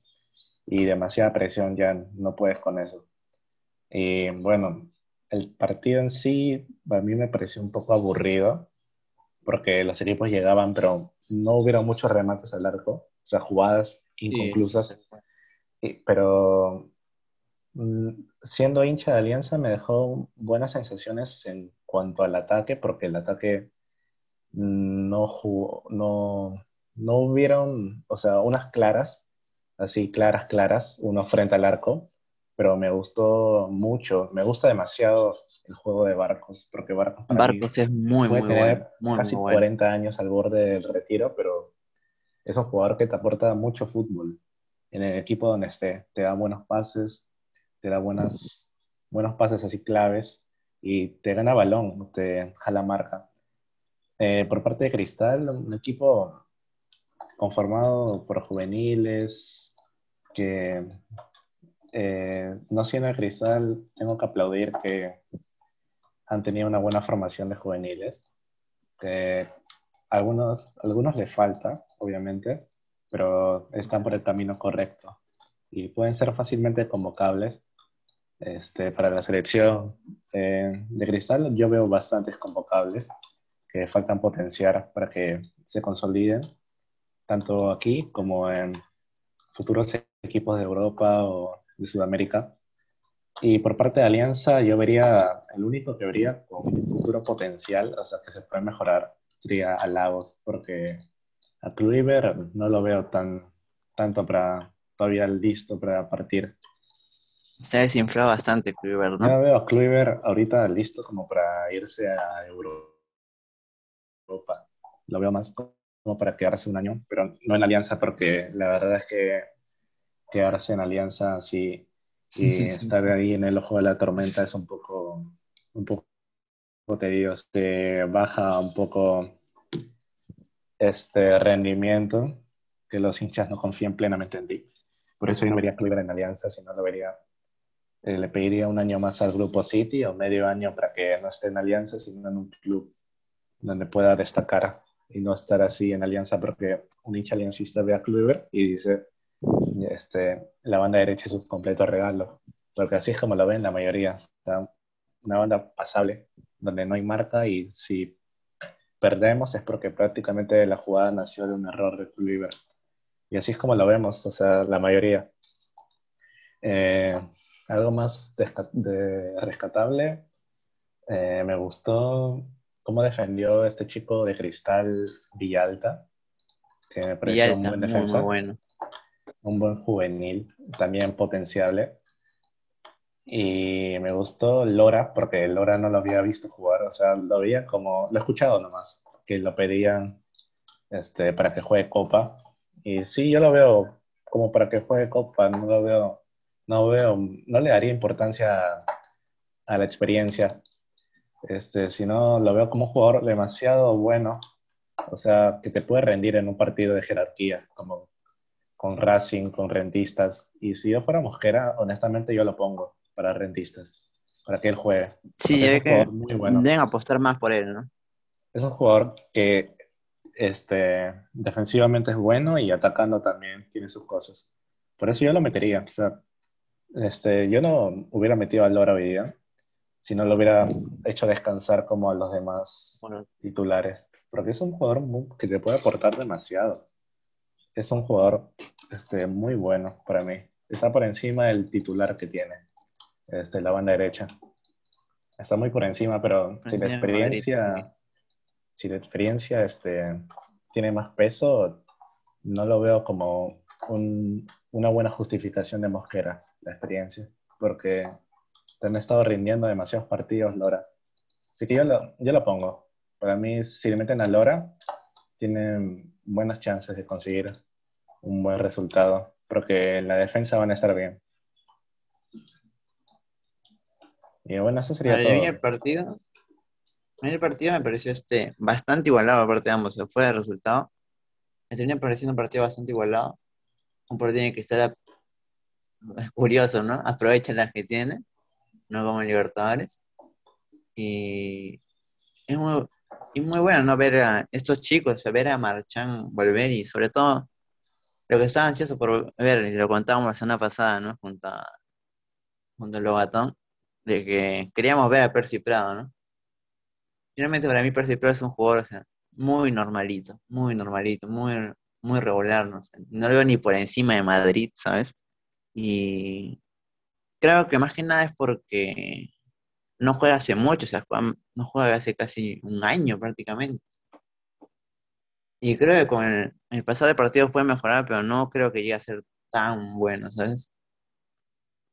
Speaker 3: y demasiada presión ya no puedes con eso. Y bueno, el partido en sí a mí me pareció un poco aburrido, porque los equipos llegaban, pero no hubieron muchos remates al arco, o sea, jugadas inconclusas. pero mm, siendo hincha de Alianza me dejó buenas sensaciones en cuanto al ataque, porque el ataque no jugó, no, no hubieron, o sea, unas claras, así claras, claras, uno frente al arco, pero me gustó mucho, me gusta demasiado el juego de Barcos, porque Barcos,
Speaker 1: Barcos es muy, muy bueno,
Speaker 3: casi 40 años al borde del retiro, pero es un jugador que te aporta mucho fútbol en el equipo donde esté. Te da buenos pases, te da buenas, buenos pases así claves y te gana balón, te jala marca. Eh, por parte de Cristal, un equipo conformado por juveniles que eh, no siendo de Cristal, tengo que aplaudir que han tenido una buena formación de juveniles. Que algunos, algunos les falta, obviamente, pero están por el camino correcto y pueden ser fácilmente convocables este, para la selección eh, de Cristal. Yo veo bastantes convocables que faltan potenciar para que se consoliden, tanto aquí como en futuros equipos de Europa o de Sudamérica. Y por parte de Alianza, yo vería, el único que vería con futuro potencial, o sea, que se puede mejorar, sería a Lagos, porque a Kluivert no lo veo tan tanto para todavía listo para partir.
Speaker 1: Se ha desinflado bastante Kluivert, ¿no?
Speaker 3: Yo veo a Kluivert ahorita listo como para irse a Europa. Lo veo más como para quedarse un año, pero no en Alianza, porque la verdad es que quedarse en Alianza así y estar ahí en el ojo de la tormenta es un poco, un poco tedioso. Te baja un poco este rendimiento que los hinchas no confían plenamente en ti. Por eso yo no vería Cleveland en alianza, sino lo vería, eh, le pediría un año más al grupo City o medio año para que no esté en alianza, sino en un club donde pueda destacar y no estar así en alianza porque un hincha aliancista ve a Kluivert y dice, este, la banda derecha es un completo regalo, porque así es como lo ven la mayoría, una banda pasable, donde no hay marca y si perdemos es porque prácticamente la jugada nació de un error de Kluivert. Y así es como lo vemos, o sea, la mayoría. Eh, algo más de, rescatable, eh, me gustó cómo defendió este chico de cristal Villalta, que me pareció un buen defensa. bueno. Un buen juvenil, también potenciable. Y me gustó Lora, porque Lora no lo había visto jugar, o sea, lo veía como, lo he escuchado nomás, que lo pedían este, para que juegue Copa. Y sí, yo lo veo como para que juegue Copa, no lo veo, no veo, no le daría importancia a, la experiencia, este, sino lo veo como un jugador demasiado bueno, o sea, que te puede rendir en un partido de jerarquía, como con Racing, con rentistas. Y si yo fuera Mosquera, honestamente yo lo pongo para rentistas, para que él juegue.
Speaker 1: Sí, es que muy bueno. deben apostar más por él, ¿no?
Speaker 3: Es un jugador que este, defensivamente es bueno y atacando también tiene sus cosas. Por eso yo lo metería. O sea, este, yo no hubiera metido a Lora hoy día si no lo hubiera hecho descansar como a los demás
Speaker 1: Bueno,
Speaker 3: titulares. Porque es un jugador muy- que te puede aportar demasiado. Es un jugador este, muy bueno para mí. Está por encima del titular que tiene, este, la banda derecha. Está muy por encima, pero si la experiencia, si la experiencia este, tiene más peso, no lo veo como un- una buena justificación de Mosquera, la experiencia, porque te han estado rindiendo demasiados partidos, Lora. Así que yo lo, yo lo pongo. Para mí, si le meten a Lora, tienen buenas chances de conseguir un buen resultado, porque en la defensa van a estar bien. Y bueno, eso sería
Speaker 1: mí
Speaker 3: todo.
Speaker 1: el partido, mí el partido me pareció este, bastante igualado aparte de ambos, se fue el resultado. Me termina pareciendo un partido bastante igualado. Un partido en el que está curioso, ¿no? Aprovecha las que tiene, no como en Libertadores. Y es muy, y muy bueno, ¿no? Ver a estos chicos, ver a Marchán volver y sobre todo lo que estaba ansioso por ver, lo contábamos la semana pasada, ¿no? Junto a, junto a Lobatón, de que queríamos ver a Percy Prado, ¿no? Finalmente para mí Percy Prado es un jugador, o sea, muy normalito, muy normalito, muy, muy regular, no sé, no lo veo ni por encima de Madrid, ¿sabes? Y creo que más que nada es porque no juega hace mucho, o sea, no juega hace casi un año prácticamente. Y creo que con el, el pasar de partidos puede mejorar, pero no creo que llegue a ser tan bueno, ¿sabes?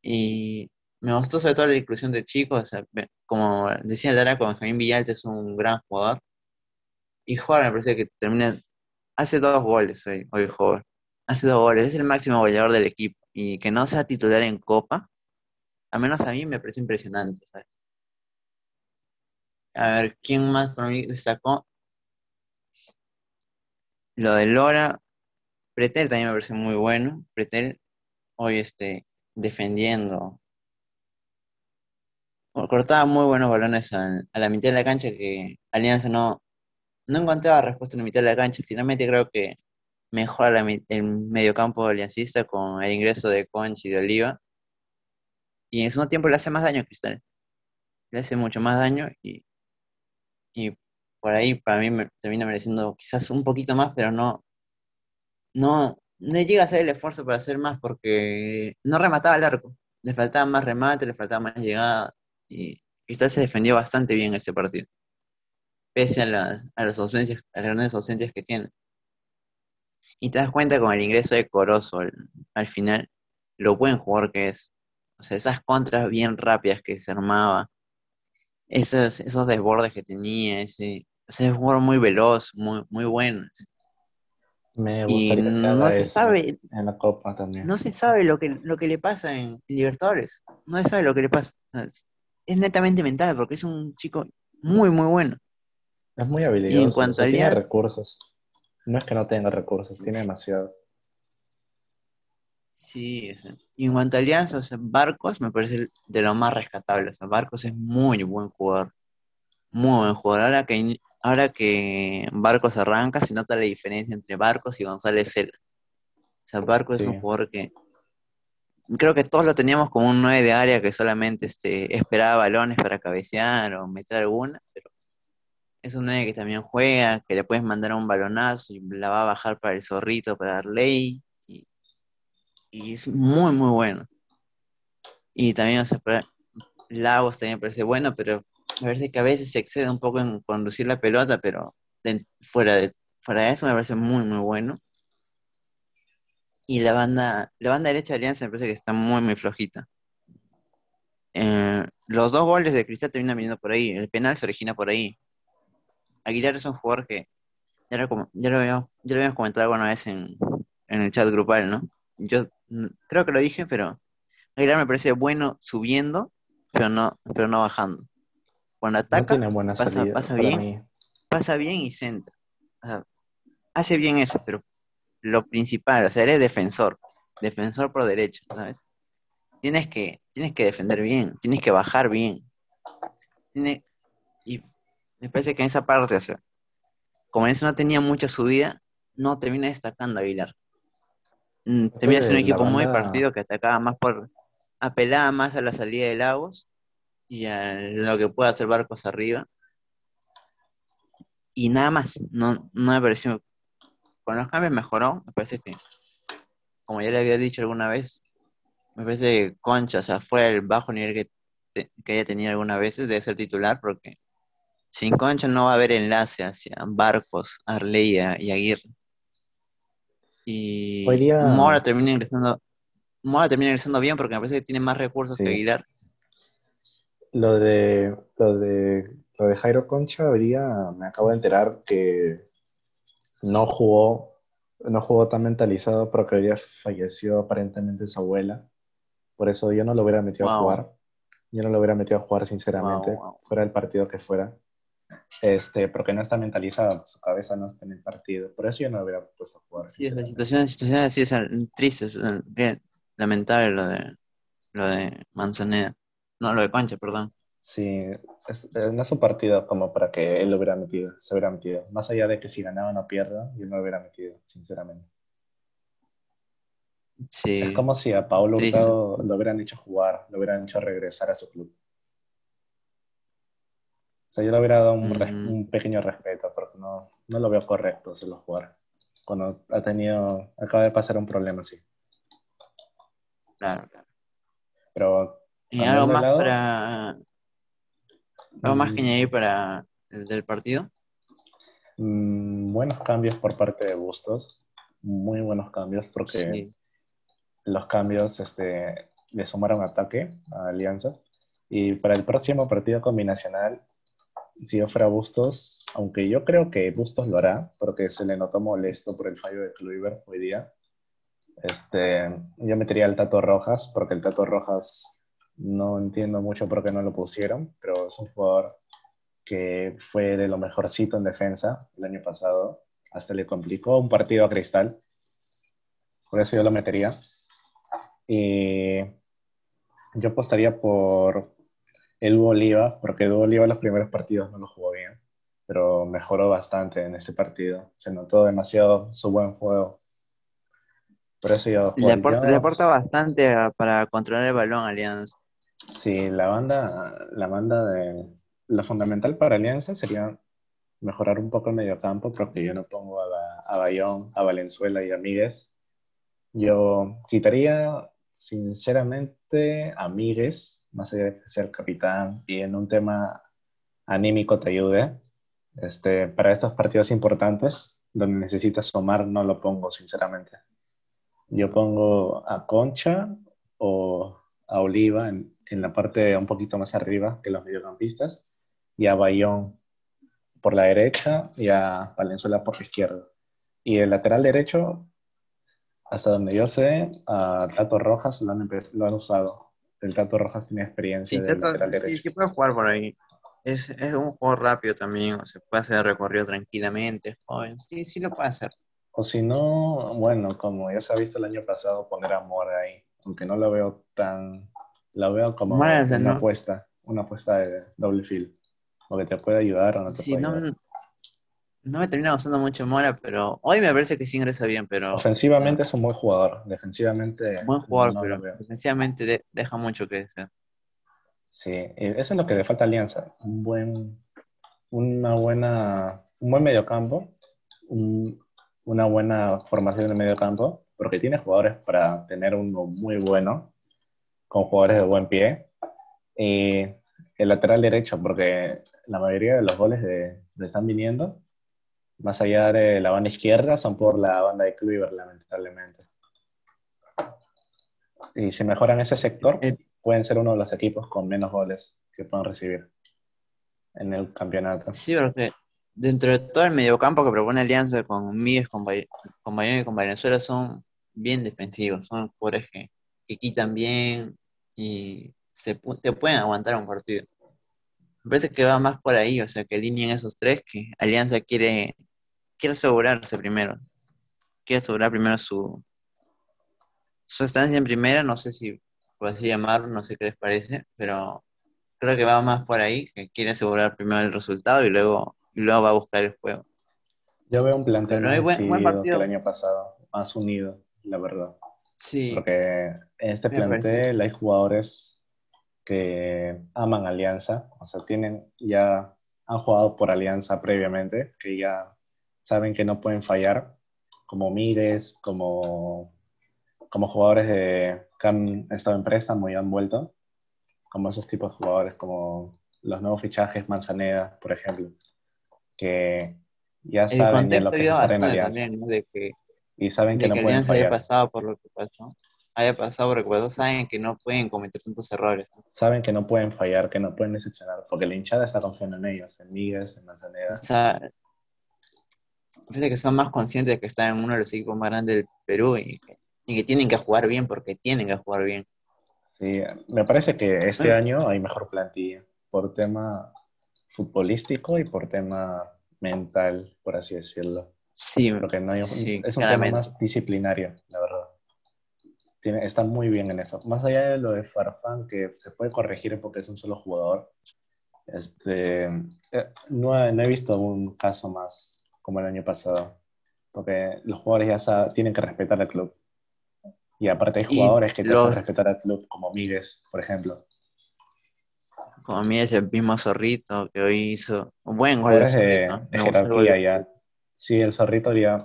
Speaker 1: Y me gustó sobre todo la inclusión de chicos, como decía Lara, con Benjamín Villalta es un gran jugador. Y Jover me parece que termina, hace dos goles hoy, hoy Jover. Hace dos goles, es el máximo goleador del equipo. Y que no sea titular en Copa, al menos a mí me parece impresionante, ¿sabes? A ver, ¿quién más por mí destacó? Lo de Lora, Pretel también me parece muy bueno. Pretel hoy este, defendiendo. Cortaba muy buenos balones al- a, la mitad de la cancha que Alianza no, no encontraba respuesta en la mitad de la cancha. Finalmente creo que mejora el mediocampo aliancista con el ingreso de Conchi y de Oliva. Y en segundo tiempo le hace más daño a Cristal. Le hace mucho más daño y, y por ahí para mí termina mereciendo quizás un poquito más, pero no, no, no llega a hacer el esfuerzo para hacer más porque no remataba el arco. Le faltaba más remate, le faltaba más llegada y Cristal se defendió bastante bien ese partido, pese a las, a las ausencias, a las grandes ausencias que tiene. Y te das cuenta con el ingreso de Corozo al, al final, lo buen jugador que es. O sea, esas contras bien rápidas que se armaba, esos, esos desbordes que tenía, ese, ese jugador muy veloz, muy, muy bueno.
Speaker 3: Me
Speaker 1: Y
Speaker 3: gustaría que
Speaker 1: no se sabe,
Speaker 3: en la Copa también.
Speaker 1: no se sabe lo que, lo que le pasa en Libertadores. No se sabe lo que le pasa. Es, netamente mental, porque es un chico muy, muy bueno.
Speaker 3: Es muy
Speaker 1: Y
Speaker 3: habilidoso,
Speaker 1: en cuanto
Speaker 3: o sea,
Speaker 1: a
Speaker 3: tiene
Speaker 1: Alianza,
Speaker 3: recursos. No es que no tenga recursos, tiene demasiados.
Speaker 1: sí, o sea, y en cuanto a Alianza, o sea, Barcos me parece de lo más rescatable. O sea, Barcos es muy buen jugador. Muy buen jugador. Ahora que, ahora que Barcos arranca, se nota la diferencia entre Barcos y González Cela. O sea, Barcos es un jugador que creo que todos lo teníamos como un 9 de área que solamente este, esperaba balones para cabecear o meter alguna, pero es un 9 que también juega, que le puedes mandar un balonazo y la va a bajar para el zorrito, para darle y, y es muy, muy bueno. Y también, o sea, Lagos también parece bueno, pero me parece que a veces se excede un poco en conducir la pelota, pero fuera, de, fuera de eso me parece muy, muy bueno. Y la banda, la banda derecha de Alianza me parece que está muy, muy flojita. Eh, los dos goles de Cristal terminan viniendo por ahí. El penal se origina por ahí. Aguilar es un jugador que ya lo, ya lo habíamos, ya lo habíamos comentado alguna vez en, en el chat grupal, ¿no? Yo creo que lo dije, pero Aguilar me parece bueno subiendo, pero no, pero no bajando. Cuando
Speaker 3: No
Speaker 1: ataca,
Speaker 3: buena
Speaker 1: pasa,
Speaker 3: salida
Speaker 1: pasa bien,
Speaker 3: mí.
Speaker 1: pasa bien y centra. O sea, hace bien eso, pero lo principal, o sea, eres defensor, defensor por derecho, ¿sabes? Tienes que, tienes que defender bien, tienes que bajar bien. Y me parece que en esa parte, o sea, como en eso no tenía mucha subida, no termina destacando Aguilar. Mm, Termina siendo un equipo muy partido que atacaba más por, apelaba más a la salida de Lagos y a lo que puede hacer Barcos arriba. Y nada más, no, no me pareció. Con los cambios mejoró, me parece que, como ya le había dicho alguna vez, me parece que Concha, o sea, fue el bajo nivel que, te- que ella tenía alguna vez, debe ser titular, porque sin Concha no va a haber enlace hacia Barcos, Arleia y Aguirre. Y
Speaker 3: día-
Speaker 1: Mora termina ingresando, Mora termina ingresando bien porque me parece que tiene más recursos
Speaker 3: Sí.
Speaker 1: que Aguilar.
Speaker 3: Lo de, lo de, lo de Jairo Concha, hoy día me acabo de enterar que no jugó, no jugó tan mentalizado porque hoy día falleció aparentemente su abuela. Por eso yo no lo hubiera metido a jugar. Yo no lo hubiera metido a jugar sinceramente,
Speaker 1: Wow, wow.
Speaker 3: fuera del partido que fuera. Este, porque no está mentalizado, su cabeza no está en el partido. Por eso yo no lo hubiera puesto a jugar.
Speaker 1: Sí, la situación, situaciones así es eh, bien lamentable lo de lo de Manzaneda. No, lo de Concha, perdón.
Speaker 3: Sí, es- eh, no es un partido como para que él lo hubiera metido, se hubiera metido. Más allá de que si ganaba o no pierda, yo no lo hubiera metido, sinceramente.
Speaker 1: Sí.
Speaker 3: Es como si a Paulo
Speaker 1: Triste.
Speaker 3: Hurtado lo hubieran hecho jugar, lo hubieran hecho regresar a su club. O sea, yo le hubiera dado un,
Speaker 1: Mm.
Speaker 3: un pequeño respeto, porque no, no lo veo correcto hacerlo jugar. Cuando ha tenido, acaba de pasar un problema así.
Speaker 1: Claro, claro.
Speaker 3: Pero
Speaker 1: ¿Y algo más
Speaker 3: lado.
Speaker 1: para algo más que
Speaker 3: Mm.
Speaker 1: añadir para el del partido?
Speaker 3: mm, buenos cambios por parte de Bustos, muy buenos cambios, porque
Speaker 1: Sí.
Speaker 3: los cambios este, le sumaron ataque a Alianza. Y para el próximo partido combinacional, si yo fuera Bustos, aunque yo creo que Bustos lo hará, porque se le notó molesto por el fallo de Kluivert hoy día, este, yo metería al Tato Rojas, porque el Tato Rojas no entiendo mucho por qué no lo pusieron, pero es un jugador que fue de lo mejorcito en defensa el año pasado. Hasta le complicó un partido a Cristal. Por eso yo lo metería. Y yo apostaría por el Oliva, porque el Oliva los primeros partidos no lo jugó bien, pero mejoró bastante en ese partido. Se notó demasiado su buen juego. Por eso yo...
Speaker 1: Le aporta,
Speaker 3: yo-
Speaker 1: le aporta bastante para controlar el balón Alianza.
Speaker 3: Sí, la banda, la banda de lo fundamental para Alianza sería mejorar un poco el mediocampo, porque yo no pongo a, a Bayón, a Valenzuela y a Míguez. Yo quitaría, sinceramente, a Míguez, más allá de ser capitán y en un tema anímico te ayude. Este, para estos partidos importantes, donde necesitas sumar, no lo pongo, sinceramente. Yo pongo a Concha o a Oliva en, en la parte un poquito más arriba que los mediocampistas y a Bayón por la derecha y a Valenzuela por la izquierda. Y el lateral derecho, hasta donde yo sé, a Tato Rojas lo han, lo han usado. El Tato Rojas tiene experiencia
Speaker 1: Sí,
Speaker 3: del
Speaker 1: Tato-
Speaker 3: lateral
Speaker 1: sí,
Speaker 3: derecho.
Speaker 1: sí puede jugar por ahí. Es, es un juego rápido también, o se puede hacer recorrido tranquilamente, joven. Sí, sí lo puede hacer.
Speaker 3: O si no, bueno, como ya se ha visto el año pasado, poner a Mora ahí, aunque no lo veo tan, lo veo como una
Speaker 1: no-
Speaker 3: apuesta, una apuesta de doble fil, o que te puede ayudar o no te
Speaker 1: Sí,
Speaker 3: puede
Speaker 1: no,
Speaker 3: ayudar.
Speaker 1: no me termina gustando mucho Mora, pero hoy me parece que sí ingresa bien, pero
Speaker 3: Ofensivamente es un buen jugador, defensivamente
Speaker 1: buen jugador,
Speaker 3: no
Speaker 1: pero defensivamente de- deja mucho que desear.
Speaker 3: Sí, eso es lo que le falta a Alianza, un buen, una buena, un buen mediocampo, un- una buena formación de mediocampo, porque tiene jugadores para tener uno muy bueno, con jugadores de buen pie, y el lateral derecho, porque la mayoría de los goles de, le están viniendo, más allá de la banda izquierda, son por la banda de Kluivert, lamentablemente. Y si mejoran ese sector,
Speaker 1: Eh,
Speaker 3: pueden ser uno de los equipos con menos goles que puedan recibir en el campeonato.
Speaker 1: Sí, porque dentro de todo el mediocampo que propone Alianza con Míguez, con, Bay- con Bayón y con Venezuela son bien defensivos, son jugadores que, que quitan bien y se, te pueden aguantar un partido. Me parece que va más por ahí, o sea, que alineen esos tres, que Alianza quiere, quiere asegurarse primero, quiere asegurar primero su, su estancia en primera, no sé si por así llamarlo, no sé qué les parece, pero creo que va más por ahí, que quiere asegurar primero el resultado y luego, y luego va a buscar el juego.
Speaker 3: Yo veo un plantel más
Speaker 1: buen- buen partido.
Speaker 3: que el año pasado, más unido, la verdad.
Speaker 1: Sí,
Speaker 3: Porque en este
Speaker 1: Me parece.
Speaker 3: plantel hay jugadores que aman Alianza, o sea, tienen ya han jugado por Alianza previamente, que ya saben que no pueden fallar, como Mires, como, como jugadores de, que han estado en préstamo y han vuelto, como esos tipos de jugadores, como los nuevos fichajes Manzaneda, por ejemplo, que ya saben de lo que se en Alianza. Y saben que, no pueden fallar.
Speaker 1: haya pasado por lo que pasó, haya pasado por lo que pasó, saben que no pueden cometer tantos errores.
Speaker 3: Saben que no pueden fallar, que no pueden decepcionar, porque la hinchada está confiando en ellos, en Miguel, en Manzaneda.
Speaker 1: O sea, parece que son más conscientes de que están en uno de los equipos más grandes del Perú y que, y que tienen que jugar bien porque tienen que jugar bien.
Speaker 3: Sí, me parece que este año hay mejor plantilla por tema futbolístico y por tema mental, por así decirlo.
Speaker 1: Sí,
Speaker 3: no hay, es un tema más disciplinario, la verdad. Tiene, está muy bien en eso. Más allá de lo de Farfán, que se puede corregir porque es un solo jugador, este, eh, no, he, visto un caso más como el año pasado, porque los jugadores ya tienen que respetar al club. Y aparte hay jugadores que que respetar al club, como Migues, por ejemplo.
Speaker 1: Como Migues, el mismo Zorrito, que hoy hizo un buen gol. De,
Speaker 3: jerarquía ya. Sí, el Zorrito ya,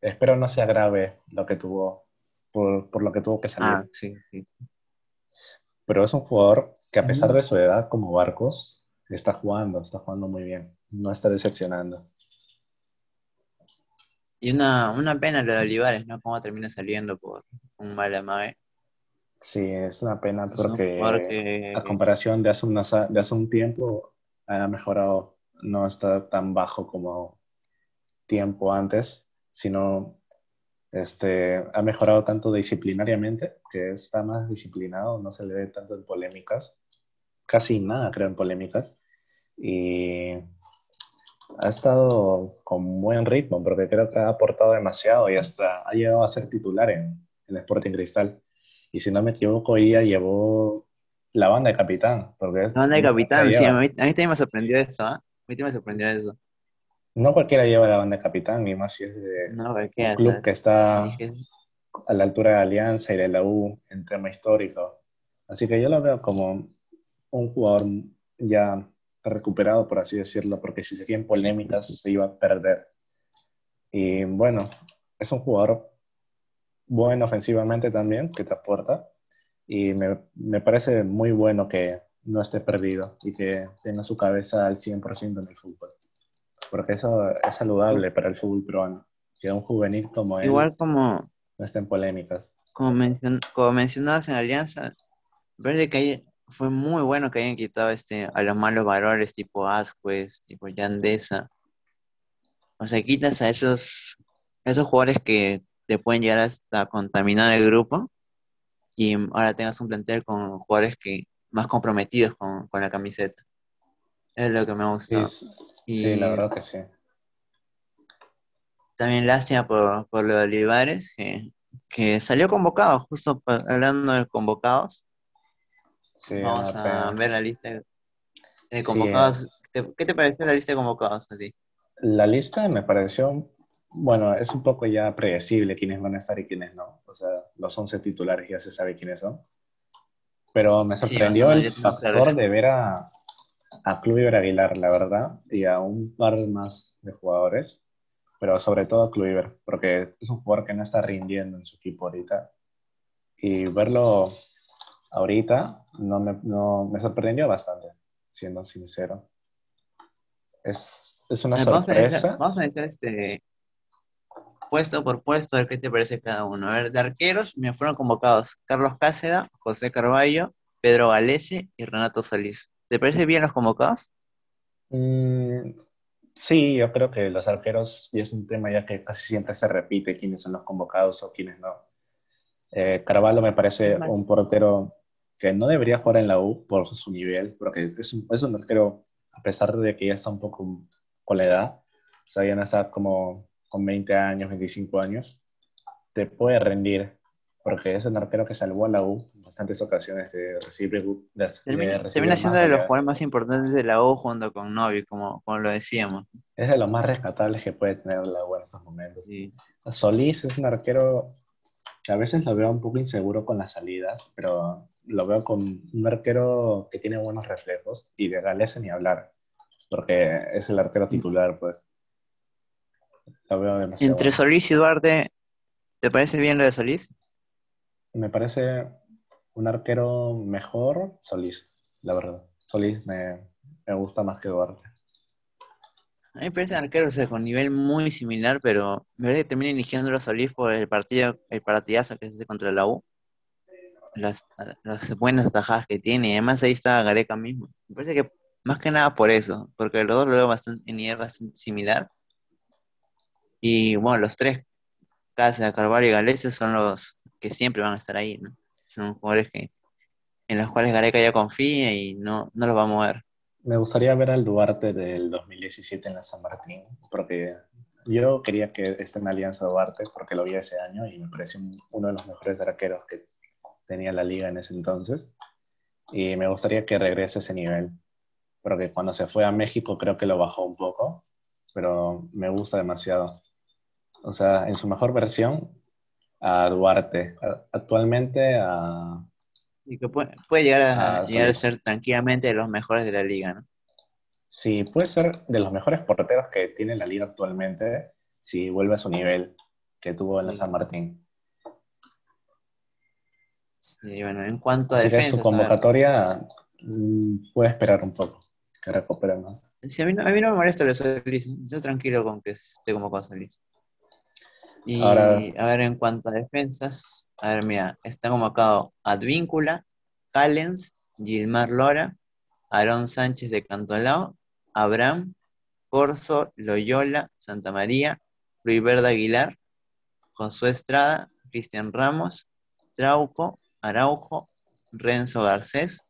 Speaker 3: espero no sea grave lo que tuvo, por, por lo que tuvo que salir.
Speaker 1: Ah, sí, sí.
Speaker 3: Pero es un jugador que a pesar de su edad como Barcos, está jugando, está jugando muy bien, no está decepcionando.
Speaker 1: Y una, una pena lo de Olivares, ¿no? Cómo termina saliendo por un mal amague.
Speaker 3: Sí, es una pena porque a comparación de hace, de hace un tiempo ha mejorado, no está tan bajo como tiempo antes, sino este, ha mejorado tanto disciplinariamente, que está más disciplinado, no se le ve tanto en polémicas, casi nada creo en polémicas, y ha estado con buen ritmo, porque creo que ha aportado demasiado y hasta ha llegado a ser titular en, el Sporting Cristal. Y si no me equivoco, ella llevó la banda de capitán. Porque
Speaker 1: la banda de capitán, sí, a mí, también me sorprendió eso, ¿ah? A mí también me sorprendió eso.
Speaker 3: No cualquiera lleva la banda capitán, ni más si es de un club que está a la altura de Alianza y de la U en tema histórico. Así que yo lo veo como un jugador ya recuperado, por así decirlo, porque si se en polémicas se iba a perder. Y bueno, es un jugador bueno ofensivamente también, que te aporta. Y me, me parece muy bueno que no esté perdido y que tenga su cabeza al 100% en el fútbol. Porque eso es saludable para el fútbol peruano. Que un juvenil como él
Speaker 1: Igual como,
Speaker 3: no esté en polémicas.
Speaker 1: Como, mencion, como mencionabas en Alianza, parece que hay, fue muy bueno que hayan quitado este, a los malos valores tipo Asquez, tipo Yandesa. O sea, quitas a esos, esos jugadores que te pueden llegar hasta contaminar el grupo y ahora tengas un plantel con jugadores que más comprometidos con, la camiseta. Es lo que me gusta.
Speaker 3: Sí, y la verdad que sí.
Speaker 1: También lástima por, por lo de Olivares, que, que salió convocado, justo hablando de convocados. Vamos a ver la lista de convocados. ¿Qué te pareció la lista de convocados
Speaker 3: La lista me pareció, bueno, es un poco ya predecible quiénes van a estar y quiénes no. O sea, los 11 titulares ya se sabe quiénes son. Pero me sorprendió el factor de ver a, a Kluivert Aguilar, la verdad, y a un par más de jugadores, pero sobre todo a Kluivert, porque es un jugador que no está rindiendo en su equipo ahorita. Y verlo ahorita no me, no, me sorprendió bastante, siendo sincero. Es, es una sorpresa.
Speaker 1: Vamos a, ver este puesto por puesto, a ver qué te parece cada uno. A ver, de arqueros me fueron convocados Carlos Cáceda, José Carballo, Pedro Galese y Renato Solís. ¿Te parece bien los convocados?
Speaker 3: Mm, sí, yo creo que los arqueros, y es un tema ya que casi siempre se repite quiénes son los convocados o quiénes no. Eh, Carvalho me parece un portero que no debería jugar en la U por su nivel, porque es un, es un arquero, a pesar de que ya está un poco con la edad, o sea, ya no está como con 20 años, 25 años, te puede rendir, porque es un arquero que salvó a la U bastantes ocasiones de recibir. De,
Speaker 1: termina, siendo de los jugadores más importantes de la U junto con Novi, como, como lo decíamos.
Speaker 3: Es de los más rescatables que puede tener la U en estos momentos. Solís es un arquero que a veces lo veo un poco inseguro con las salidas, pero lo veo con un arquero que tiene buenos reflejos y de Galese ni hablar, porque es el arquero titular, pues. Lo veo demasiado.
Speaker 1: Entre Solís y Duarte, ¿te parece bien lo de Solís?
Speaker 3: Me parece un arquero mejor Solís, la verdad. Solís me, me gusta más que Duarte.
Speaker 1: A mí me parece arquero con nivel muy similar, pero me parece que termina eligiendo a Solís por el partido, el partidazo que hace contra la U. Las, las buenas atajadas que tiene, además ahí está Gareca mismo. Me parece que más que nada por eso, porque los dos lo veo bastante, en nivel bastante similar. Y bueno, los tres, Casa, Carvalho y Galese, son los que siempre van a estar ahí, ¿no? Son jugadores que, en los cuales Gareca ya confía y no, no los va a mover.
Speaker 3: Me gustaría ver al Duarte del 2017 en la San Martín, porque yo quería que esté en Alianza Duarte, porque lo vi ese año y me pareció uno de los mejores arqueros que tenía la liga en ese entonces. Y me gustaría que regrese a ese nivel, porque cuando se fue a México creo que lo bajó un poco, pero me gusta demasiado. O sea, en su mejor versión, a Duarte. Actualmente a
Speaker 1: y que puede, llegar, a, llegar a ser tranquilamente de los mejores de la liga, ¿no?
Speaker 3: Sí, puede ser de los mejores porteros que tiene la liga actualmente si vuelve a su nivel que tuvo en la San Martín.
Speaker 1: Sí, bueno, en cuanto a defensa.
Speaker 3: su convocatoria mm, puede esperar un poco que recupere más.
Speaker 1: Sí, a, mí no, a mí no me molesta lo de Solís. Yo tranquilo con que esté como con Solís. Y a ver, en cuanto a defensas, a ver, mira, está convocado Advíncula, Callens, Gilmar Lora, Aarón Sánchez de Cantolao, Abraham, Corso, Loyola, Santa María, Verde Aguilar, Josué Estrada, Cristian Ramos, Trauco, Araujo, Renzo Garcés,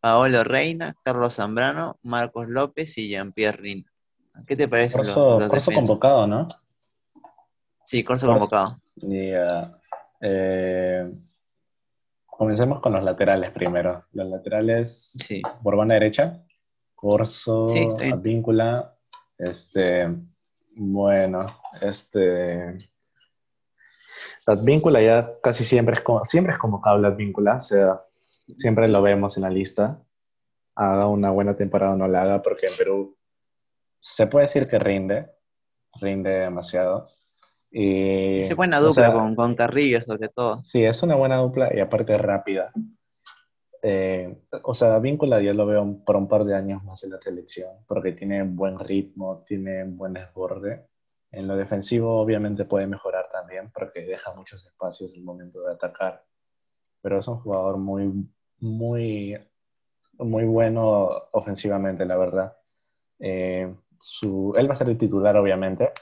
Speaker 1: Paolo Reina, Carlos Zambrano, Marcos López y Jean-Pierre Rina. ¿Qué te parece?
Speaker 3: Corso, Corso convocado, ¿no?
Speaker 1: Sí, Corso convocado.
Speaker 3: Eh, comencemos con los laterales primero. Los laterales sí. por banda derecha. Corso, sí, Advíncula. Este, bueno, este. Advíncula ya casi siempre es, como, siempre es convocable Advíncula, o sea, siempre lo vemos en la lista. Haga una buena temporada o no la haga, porque en Perú se puede decir que rinde, rinde demasiado.
Speaker 1: Y, es buena dupla con, con, Carrillo, sobre todo.
Speaker 3: Sí, es una buena dupla y aparte rápida. Eh, o sea, Víncula yo lo veo por un par de años más en la selección, porque tiene buen ritmo, tiene buen desborde. En lo defensivo obviamente puede mejorar también, porque deja muchos espacios en el momento de atacar. Pero es un jugador muy, muy, muy bueno ofensivamente, la verdad. Eh, su, él va a ser el titular, obviamente,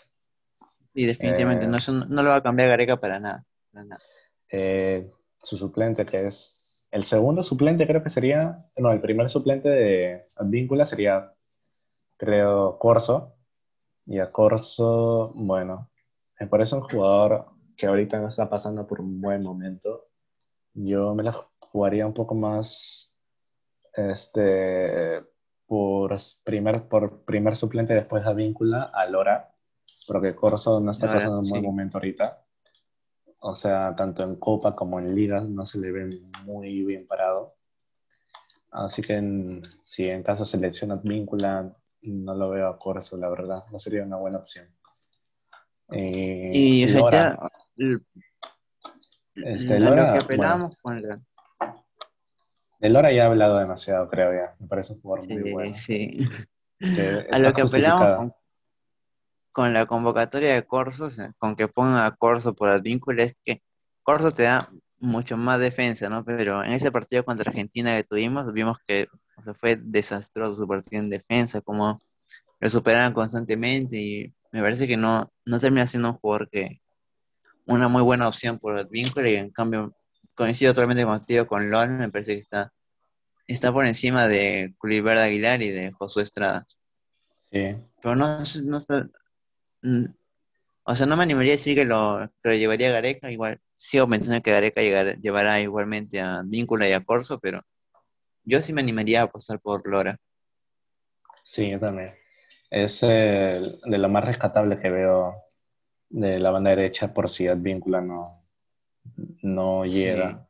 Speaker 1: y definitivamente, no, eh, no, lo va a cambiar Gareca para nada.
Speaker 3: Eh, su suplente, que es el segundo suplente, creo que sería, no, el primer suplente de Advíncula sería, creo, Corso. Y a Corso, bueno, me parece un jugador que ahorita no está pasando por un buen momento. Yo me la jugaría un poco más este, por, primer, por primer suplente después de Advíncula a Lora porque Corso no está pasando un buen momento ahorita. O sea, tanto en Copa como en Ligas no se le ve muy bien parado. Así que si en caso selecciona víncula, no lo veo a Corso, la verdad. No sería una buena opción.
Speaker 1: Eh, y Lora, este, Lora, que apelamos
Speaker 3: De Lora ya he hablado demasiado, creo ya. Me parece un jugador muy bueno.
Speaker 1: Sí. A lo que apelamos con la convocatoria de Corso, con que ponga a Corso por vínculo, es que Corso te da mucho más defensa, ¿no? Pero en ese partido contra Argentina que tuvimos, vimos que fue desastroso su partido en defensa, como lo superaban constantemente y me parece que no, no termina siendo un jugador que una muy buena opción por el vínculo y en cambio coincido totalmente contigo con LOL, me parece que está, está por encima de Culibert Aguilar y de Josué Estrada.
Speaker 3: Sí.
Speaker 1: Pero no, no, o sea, no me animaría a decir que lo, llevaría a Gareca, igual sigo pensando que Gareca llevará igualmente a Víncula y a Corso, pero yo sí me animaría a pasar por Lora.
Speaker 3: Sí, yo también. Es de lo más rescatable que veo de la banda derecha por si Advíncula no, no llega.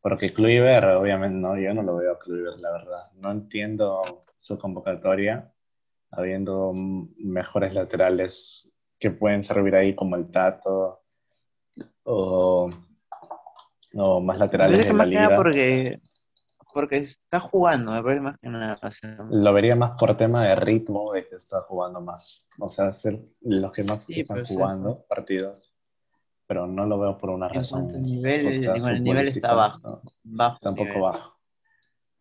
Speaker 3: Porque Kluivert, obviamente, no, yo no lo veo a Kluivert, la verdad. No entiendo su convocatoria, habiendo mejores laterales que pueden servir ahí como el Tato o, o más laterales de la liga.
Speaker 1: Porque, porque está jugando, me parece más que nada.
Speaker 3: Lo vería más por tema de ritmo, de que está jugando más. O sea, ser los que más están jugando partidos pero no lo veo por una razón.
Speaker 1: El nivel, el nivel está bajo. bajo
Speaker 3: Tampoco bajo.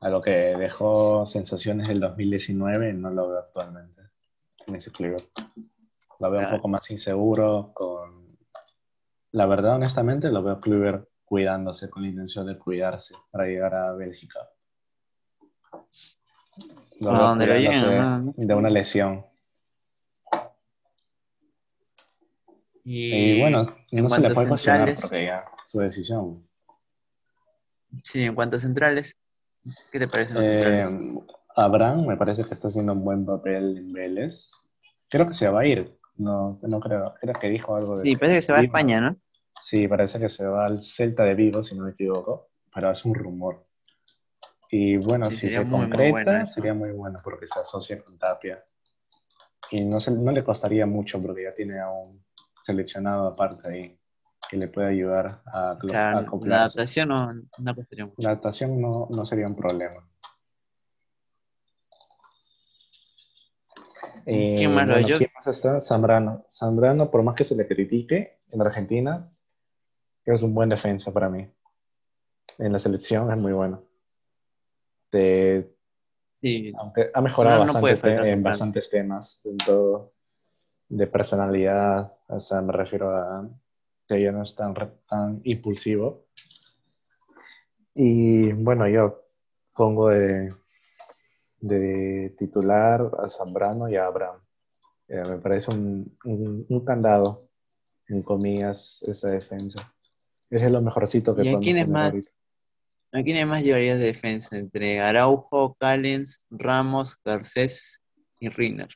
Speaker 3: A lo que dejó sensaciones del 2019, no lo veo actualmente en ese club. Lo veo un poco más inseguro. con La verdad, honestamente, lo veo Kluber cuidándose con la intención de cuidarse para llegar a Bélgica.
Speaker 1: Lo veo lo
Speaker 3: de una lesión. Y, bueno, no se le puede cuestionar porque ya su decisión.
Speaker 1: Sí, en cuanto a centrales, ¿qué te parece los eh,
Speaker 3: Abraham me parece que está haciendo un buen papel en Vélez. Creo que se va a ir. No, no creo. Creo que dijo algo
Speaker 1: de. Sí, parece que se va a España, ¿no?
Speaker 3: Sí, parece que se va al Celta de Vigo, si no me equivoco. Pero es un rumor. Y bueno, si se concreta, sería muy bueno porque se asocia con Tapia. Y no, se, no le costaría mucho porque ya tiene a un seleccionado aparte ahí que le puede ayudar a,
Speaker 1: claro, La adaptación no, no mucho.
Speaker 3: La adaptación no, no sería un problema. ¿Quién más, eh, ¿Quién más está? Zambrano. Zambrano, por más que se le critique en Argentina, es un buen defensa para mí. En la selección es muy bueno. Aunque ha mejorado bastante en bastantes temas, en todo de personalidad, o sea, me refiero a que ya no es tan, tan impulsivo. Y bueno, yo pongo de, de titular a Zambrano y a Abraham. Eh, me parece un, un, candado, en comillas, esa defensa. Ese es lo mejorcito que
Speaker 1: más, ¿A quién más llevarías de defensa? Entre Araujo, Callens, Ramos, Garcés y Riner.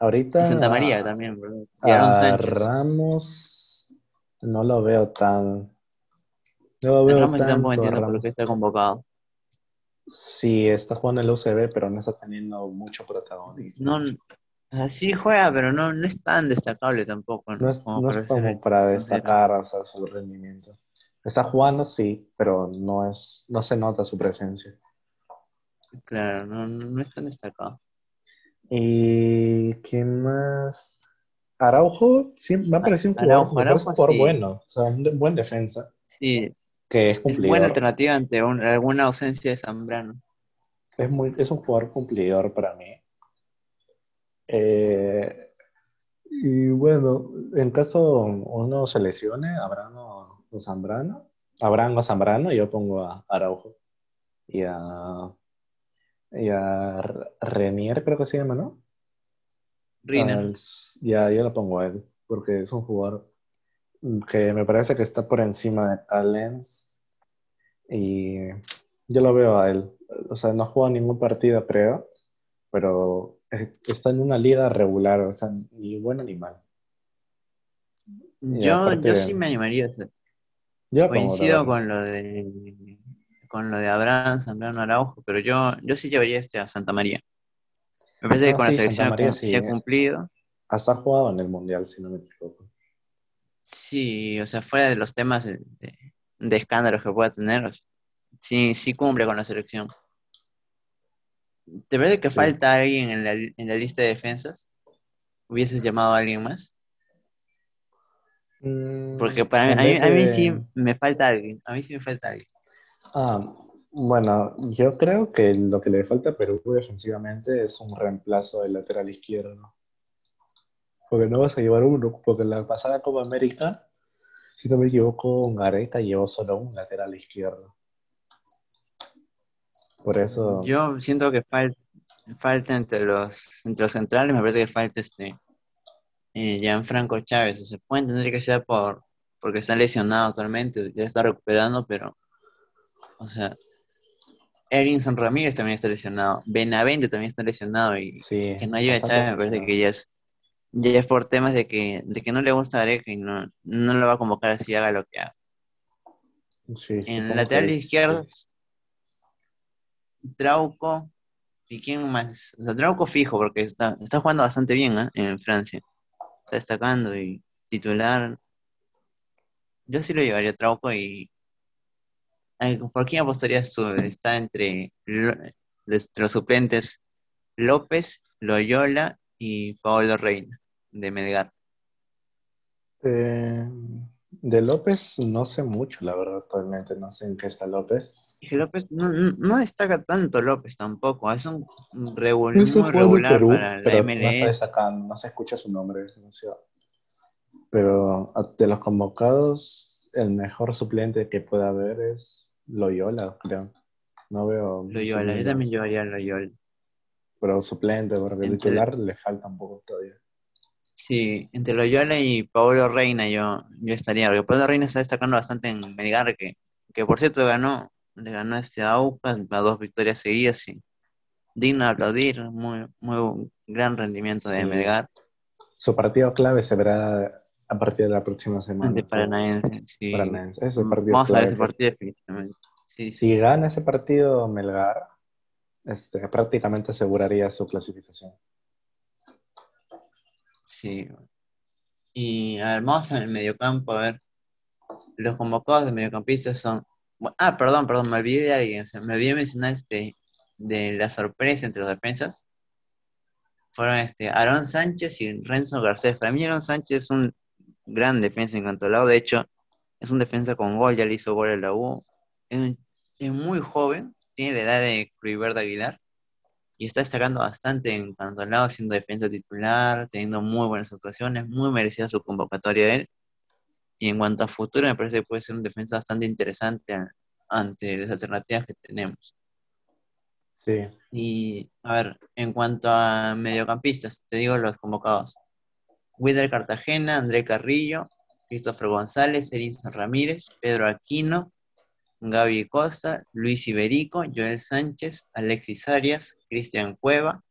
Speaker 3: Ahorita.
Speaker 1: Santa María también,
Speaker 3: A Ramos no lo veo tan. No lo veo
Speaker 1: Ramos tampoco entiendo por qué está convocado.
Speaker 3: Sí, está jugando el UCB, pero no está teniendo mucho protagonismo.
Speaker 1: No, así juega, pero no, no es tan destacable tampoco.
Speaker 3: No, es, como, para, destacar o sea, su rendimiento. Está jugando, sí, pero no, es, no se nota su presencia.
Speaker 1: Claro, no, no es tan destacado.
Speaker 3: ¿Y qué más? Araujo siempre me ha parecido un jugador, bueno, o sea, un buen defensa.
Speaker 1: Sí.
Speaker 3: Que es cumplidor.
Speaker 1: buena alternativa ante alguna ausencia de Zambrano.
Speaker 3: Es, muy, es un jugador cumplidor para mí. Eh, y bueno, en caso uno se lesione, Abraham o Zambrano, o Zambrano, yo pongo a Araujo y a y a Renier, creo que se llama, ¿no?
Speaker 1: Riner.
Speaker 3: ya, yo lo pongo a él, porque es un jugador que me parece que está por encima de Talents y yo lo veo a él. O sea, no juega ningún partido, creo, pero está en una liga regular, o sea, ni bueno ni mal.
Speaker 1: Yo, yo sí me animaría a hacer. Yo Coincido con lo de con lo de Abraham, Zambrano Araujo, pero yo, yo sí llevaría este a Santa María. Me parece que ah, con la selección se ha cumplido.
Speaker 3: Hasta ha jugado en el Mundial, si no me equivoco.
Speaker 1: Sí, o sea, fuera de los temas de, escándalos que pueda tener, sí, sí cumple con la selección. ¿Te parece que falta alguien en la, en la, lista de defensas? ¿Hubieses llamado a alguien más? Mm, Porque para mí, a mí, sí me falta alguien. A mí sí me falta alguien.
Speaker 3: Ah, bueno, yo creo que lo que le falta a Perú defensivamente es un reemplazo del lateral izquierdo. Porque no vas a llevar uno, porque en la pasada Copa América, si no me equivoco, Gareca llevó solo un lateral izquierdo. Por eso.
Speaker 1: Yo siento que falta entre los, entre los centrales, me parece que falta este eh, Gianfranco Chávez. O se puede entender que sea por porque está lesionado actualmente, ya está recuperando, pero o sea, Erinson Ramírez también está lesionado. Benavente también está lesionado. Y que no lleve a Chávez me parece que ya es, ya es por temas de que, de que no le gusta a Areca y no, no lo va a convocar así haga lo que haga.
Speaker 3: Sí,
Speaker 1: En lateral izquierdo,
Speaker 3: sí.
Speaker 1: Trauco. ¿Y quién más? O sea, Trauco fijo, porque está, está jugando bastante bien ¿ah? en Francia. Está destacando y titular. Yo sí lo llevaría a Trauco y. ¿Por quién apostarías tú? Está entre Lo- los, suplentes López, Loyola y Paolo Reina de Melgar.
Speaker 3: Eh, de López no sé mucho, la verdad, actualmente no sé en qué está López.
Speaker 1: Que López no, no- no destaca tanto López tampoco, es un revol-
Speaker 3: Eso
Speaker 1: muy
Speaker 3: jugando en
Speaker 1: regular
Speaker 3: Perú,
Speaker 1: para la
Speaker 3: pero no destacando, no se escucha su nombre. no sé. Pero a- de los convocados, el mejor suplente que pueda haber es Loyola, creo. No veo.
Speaker 1: Loyola, yo también llevaría a Loyola.
Speaker 3: Pero suplente, porque
Speaker 1: Entre-
Speaker 3: titular le falta un poco todavía.
Speaker 1: Sí, entre Loyola y Paolo Reina yo, yo estaría, porque Paolo Reina está destacando bastante en Melgar, que, que por cierto ganó, le ganó este a Aucas, a dos victorias seguidas y digno de aplaudir, muy, muy gran rendimiento de. Melgar
Speaker 3: Su partido clave se verá a partir de la próxima semana.
Speaker 1: ante Paranaense. Sí.
Speaker 3: Paranaense. Ese es el partido
Speaker 1: Vamos a ver ese partido definitivamente. Sí, sí.
Speaker 3: Si gana ese partido Melgar, este, prácticamente aseguraría su clasificación.
Speaker 1: Sí. Y a ver, vamos en el mediocampo, a ver. Los convocados de mediocampistas son. Ah, perdón, perdón, me olvidé de alguien. o sea, me olvidé mencionar este de la sorpresa entre los defensas. Fueron este Aaron Sánchez y Renzo Garcés. Para mí, Aaron Sánchez es un gran defensa en cuanto al lado. De hecho, es un defensa con gol, ya le hizo gol a la U. Es, un- es muy joven, tiene la edad de Kluivert Aguilar y está destacando bastante en cuanto al lado, siendo defensa titular, teniendo muy buenas actuaciones, muy merecida su convocatoria de él. Y en cuanto a futuro, me parece que puede ser un defensa bastante interesante ante las alternativas que tenemos.
Speaker 3: Sí.
Speaker 1: Y a ver, en cuanto a mediocampistas, te digo los convocados. Wilder Cartagena, André Carrillo, Christopher González, Erinson Ramírez, Pedro Aquino, Gaby Costa, Luis Iberico, Joel Sánchez, Alexis Arias, Cristian Cueva,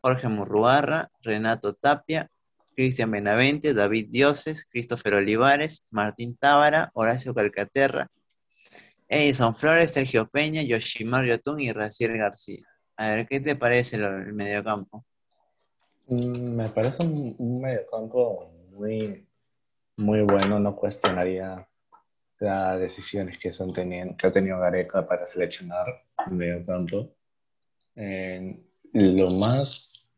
Speaker 1: Jorge Murrugarra, Renato Tapia, Cristian Benavente, David Dioses, Christopher Olivares, Martín Tábara, Horacio Calcaterra, Edison Flores, Sergio Peña, Yoshimar Yotun y Raciel García. A ver, ¿qué te parece el mediocampo?
Speaker 3: Mm, Me parece un, un mediocampo muy, muy bueno. No cuestionaría las decisiones que, son teniendo, que ha tenido Gareca para seleccionar el mediocampo. Eh, lo más,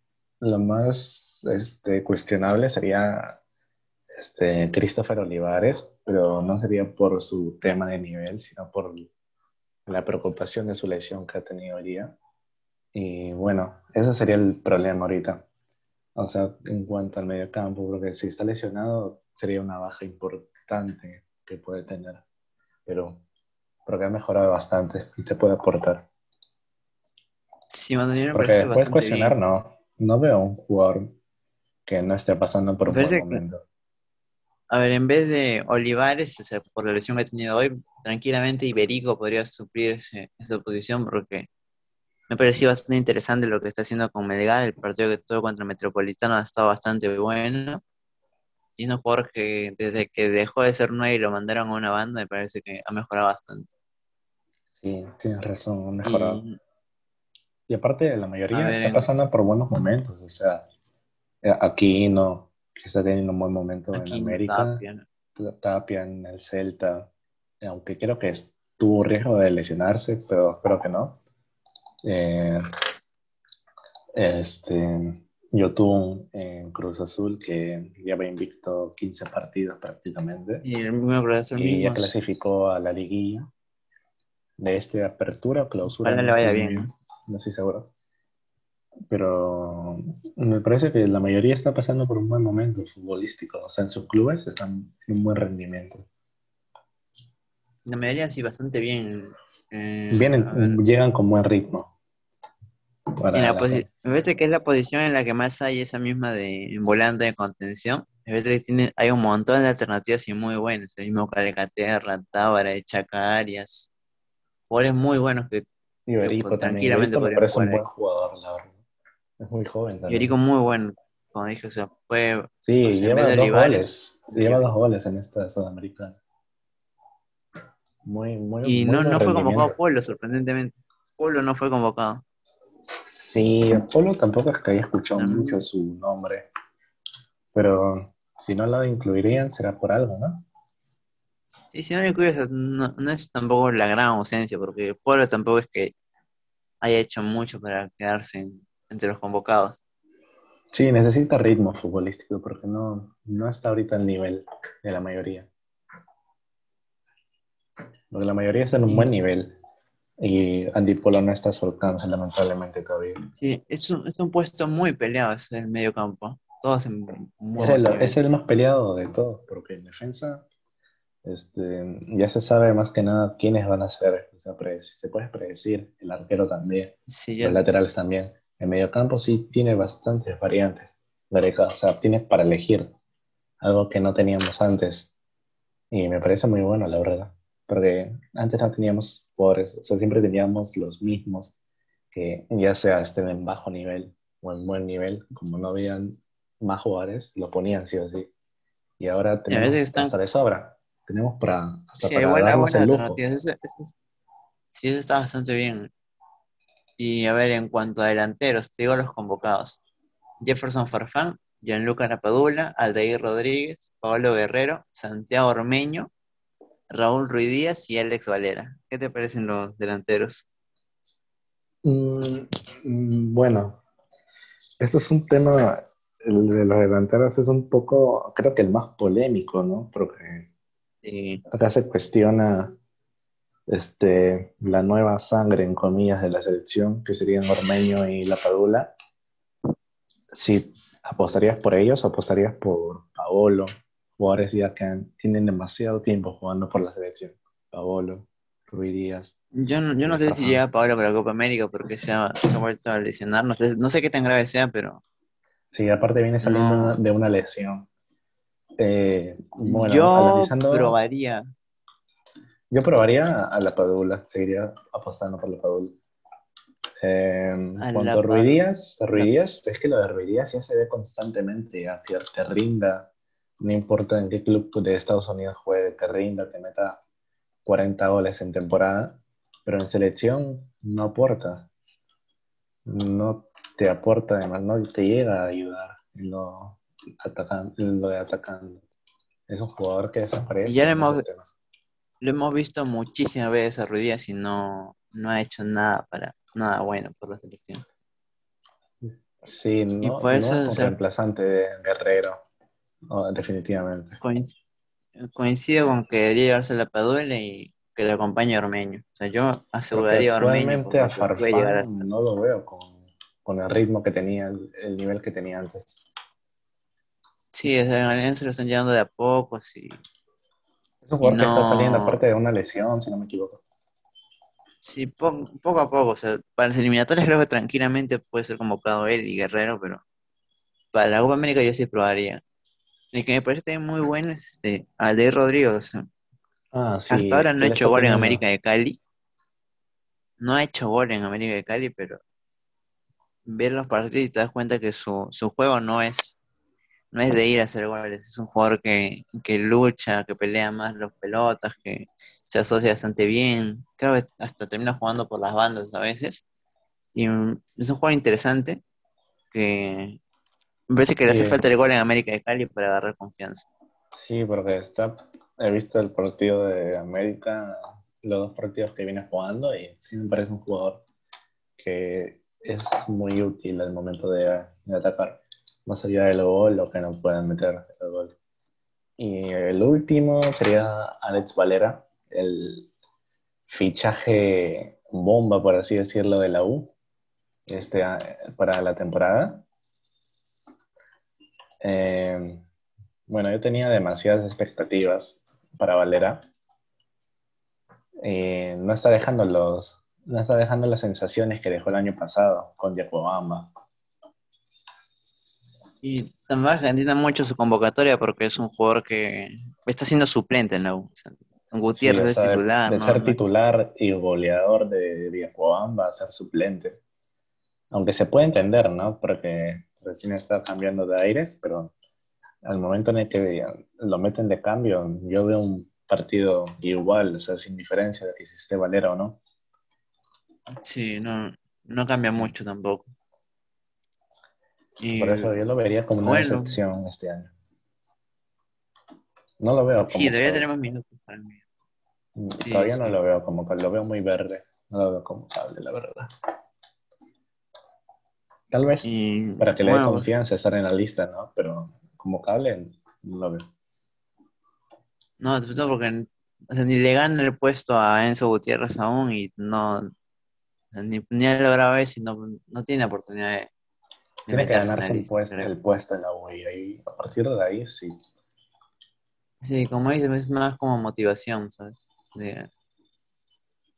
Speaker 3: lo más este, cuestionable sería este, Christopher Olivares, pero no sería por su tema de nivel, sino por la preocupación de su lesión que ha tenido hoy día. Y bueno, ese sería el problema ahorita. O sea, en cuanto al mediocampo, porque si está lesionado sería una baja importante que puede tener. Pero porque ha mejorado bastante y te puede aportar.
Speaker 1: Sí, mí me
Speaker 3: Porque
Speaker 1: parece
Speaker 3: puedes
Speaker 1: bastante
Speaker 3: cuestionar,
Speaker 1: bien.
Speaker 3: no. No veo un jugador que no esté pasando por un buen
Speaker 1: que-
Speaker 3: momento.
Speaker 1: A ver, en vez de Olivares, o sea, por la lesión que ha tenido hoy, tranquilamente Iberico podría suplir esa posición porque me pareció bastante interesante lo que está haciendo con Melgar. El partido que tuvo contra Metropolitano ha estado bastante bueno. Y es un jugador que desde que dejó de ser nueve y lo mandaron a una banda, me parece que ha mejorado bastante.
Speaker 3: Sí, tienes razón, ha mejorado.
Speaker 1: Y
Speaker 3: Y aparte, la mayoría
Speaker 1: ver,
Speaker 3: está pasando por buenos momentos. O sea, eh, aquí no, que está teniendo un buen momento
Speaker 1: aquí
Speaker 3: en América.
Speaker 1: Tapia,
Speaker 3: en el Celta, aunque creo que tuvo riesgo de lesionarse, pero espero que no. Eh, este, Yotun en Cruz Azul, que lleva invicto 15 partidos prácticamente,
Speaker 1: Y
Speaker 3: ya clasificó a la liguilla de este apertura o clausura.
Speaker 1: Ojalá
Speaker 3: no
Speaker 1: le vaya bien,
Speaker 3: No estoy seguro. Pero me parece que la mayoría está pasando por un buen momento futbolístico. O sea, en sus clubes están en un buen rendimiento.
Speaker 1: La mayoría sí, bastante bien. Eh,
Speaker 3: Vienen, llegan con buen ritmo.
Speaker 1: En la
Speaker 3: la-
Speaker 1: me parece que es la posición en la que más hay esa misma de volante de contención. Me parece que tiene, hay un montón de alternativas y muy buenas. El mismo Calcaterra, Tábara, Chaca Arias. Jugadores muy buenos que
Speaker 3: Iberico
Speaker 1: pues,
Speaker 3: también.
Speaker 1: tranquilamente
Speaker 3: Iberico me parece un buen jugador, la verdad. Es muy joven también.
Speaker 1: Yorico muy bueno. Como dije, o sea, fue
Speaker 3: sí, lleva
Speaker 1: de
Speaker 3: dos goles. Lleva dos goles en esta Sudamericana. Muy, muy,
Speaker 1: Y
Speaker 3: muy
Speaker 1: no, no fue convocado. Polo, sorprendentemente. Polo no fue convocado.
Speaker 3: Sí, Polo tampoco es que haya escuchado mucho su nombre, pero si no lo incluirían será por algo, ¿no?
Speaker 1: Sí, si no lo incluyes, no, no es tampoco la gran ausencia, porque Polo tampoco es que haya hecho mucho para quedarse en- entre los convocados.
Speaker 3: Sí, necesita ritmo futbolístico porque no, no está ahorita al nivel de la mayoría. Porque la mayoría está en un buen nivel y Andy Polo no está a su alcance, lamentablemente, todavía.
Speaker 1: Sí, es un, es un puesto muy peleado, es el medio campo. Todos en muy
Speaker 3: Es el,
Speaker 1: nivel.
Speaker 3: es el más peleado de todos, porque en defensa este, ya se sabe más que nada quiénes van a ser. O sea, se puede predecir, el arquero también,
Speaker 1: Sí,
Speaker 3: los laterales también. En medio campo sí tiene bastantes variantes. O sea, tiene para elegir, algo que no teníamos antes. Y me parece muy bueno, la verdad. Porque antes no teníamos jugadores, o sea, siempre teníamos los mismos, que ya sea estén en bajo nivel o en buen nivel, como no habían más jugadores, lo ponían sí o sí. Y ahora tenemos
Speaker 1: veces están-
Speaker 3: hasta de sobra. Tenemos para, hasta
Speaker 1: Sí,
Speaker 3: para
Speaker 1: hay
Speaker 3: darnos
Speaker 1: buenas
Speaker 3: el lujo.
Speaker 1: alternativas. Eso- eso- sí, eso está bastante bien. Y a ver, en cuanto a delanteros, te digo los convocados. Jefferson Farfán, Gianluca Lapadula, Aldair Rodríguez, Pablo Guerrero, Santiago Ormeño, Raúl Ruiz Díaz y Alex Valera. ¿Qué te parecen los delanteros?
Speaker 3: Mm, mm, bueno, esto es un tema, el de los delanteros es un poco, creo que el más polémico, ¿no? Porque
Speaker 1: Sí,
Speaker 3: acá se cuestiona este, la nueva sangre, en comillas, de la selección, que serían Ormeño y La Padula. Si apostarías por ellos o apostarías por Paolo, jugadores ya que han- tienen demasiado tiempo jugando por la selección. Paolo, Ruiz Díaz.
Speaker 1: Yo no, yo no sé si llega Pablo para la Copa América porque se ha, se ha vuelto a lesionar. No sé, no sé qué tan grave sea, pero
Speaker 3: Sí, aparte viene saliendo
Speaker 1: No.
Speaker 3: de una lesión. Eh, bueno,
Speaker 1: yo
Speaker 3: analizando,
Speaker 1: probaría.
Speaker 3: yo probaría a la Padula, seguiría apostando por la Padula. Eh,
Speaker 1: A
Speaker 3: cuanto
Speaker 1: la
Speaker 3: a Ruiz Díaz, es que lo de Ruiz Díaz ya se ve constantemente, ya que te rinda, no importa en qué club de Estados Unidos juegue, te rinda, te meta 40 goles en temporada, pero en selección no aporta. No te aporta, además, no te llega a ayudar en lo, atacan, en lo de atacando. Es un jugador que desaparece.
Speaker 1: Y ya
Speaker 3: en
Speaker 1: hemos-. Lo hemos visto muchísimas veces a Ruiz y no, no ha hecho nada para nada bueno por la selección.
Speaker 3: Sí, no,
Speaker 1: por
Speaker 3: no
Speaker 1: eso,
Speaker 3: es un
Speaker 1: o sea-
Speaker 3: reemplazante de Guerrero, no, definitivamente.
Speaker 1: Coinc- Coincido con que debería llevarse la Padula y que le acompañe a Ormeño. O sea, yo aseguraría a Ormeño.
Speaker 3: a Farfán no lo veo con, con el ritmo que tenía, el, el nivel que tenía antes.
Speaker 1: Sí, o sea, en Alianza lo están llevando de a poco, sí.
Speaker 3: Es un jugador que está saliendo aparte de una lesión, si no me equivoco.
Speaker 1: Sí, po- poco a poco. O sea, para las eliminatorias creo que tranquilamente puede ser convocado él y Guerrero, pero para la Copa América yo sí probaría. El que me parece muy bueno es este, Aldair Rodríguez.
Speaker 3: Ah, sí,
Speaker 1: hasta ahora no ha hecho gol en América de Cali. No ha hecho gol en América de Cali, pero ver los partidos y te das cuenta que su, su juego no es, no es de ir a hacer goles. Es un jugador que, que lucha, que pelea más los pelotas, que se asocia bastante bien. Que hasta termina jugando por las bandas a veces. Y es un jugador interesante que me parece que le hace
Speaker 3: Sí.
Speaker 1: falta el gol en América de Cali para agarrar confianza.
Speaker 3: Sí, porque está, he visto el partido de América, los dos partidos que viene jugando, y sí me parece un jugador que es muy útil al momento de, de atacar, más allá del gol o que no puedan meter el gol. Y el último sería Alex Valera, el fichaje bomba, por así decirlo, de la U este, para la temporada. Eh, bueno, yo tenía demasiadas expectativas para Valera. Eh, no está dejando los, no está dejando las sensaciones que dejó el año pasado con Diego Bamba.
Speaker 1: Y también Argentina mucho su convocatoria porque es un jugador que está siendo suplente en la U. O sea, Gutiérrez
Speaker 3: Sí,
Speaker 1: es titular.
Speaker 3: de,
Speaker 1: ¿no?
Speaker 3: ser titular y goleador de Diego Bamba a ser suplente. Aunque se puede entender, ¿no? Porque recién está cambiando de aires, pero al momento en el que lo meten de cambio, yo veo un partido igual, o sea, sin diferencia de que si esté Valera o no.
Speaker 1: Sí, no, no cambia mucho tampoco.
Speaker 3: Y, Por eso yo lo vería como una excepción este año. No lo veo como.
Speaker 1: Sí, debería tener más minutos para mí.
Speaker 3: Mm, todavía no lo veo como lo veo muy verde. No lo veo como cable, la verdad. Tal vez para que le dé confianza estar en la lista, ¿no? Pero como cable no lo veo.
Speaker 1: No, porque ni le gana el puesto a Enzo Gutiérrez aún y no ni, ni a la y no, no tiene oportunidad de,
Speaker 3: tiene que ganarse el puesto, el puesto en la U y ahí, a partir de ahí sí.
Speaker 1: Sí, como dices, es más como motivación, ¿sabes? De,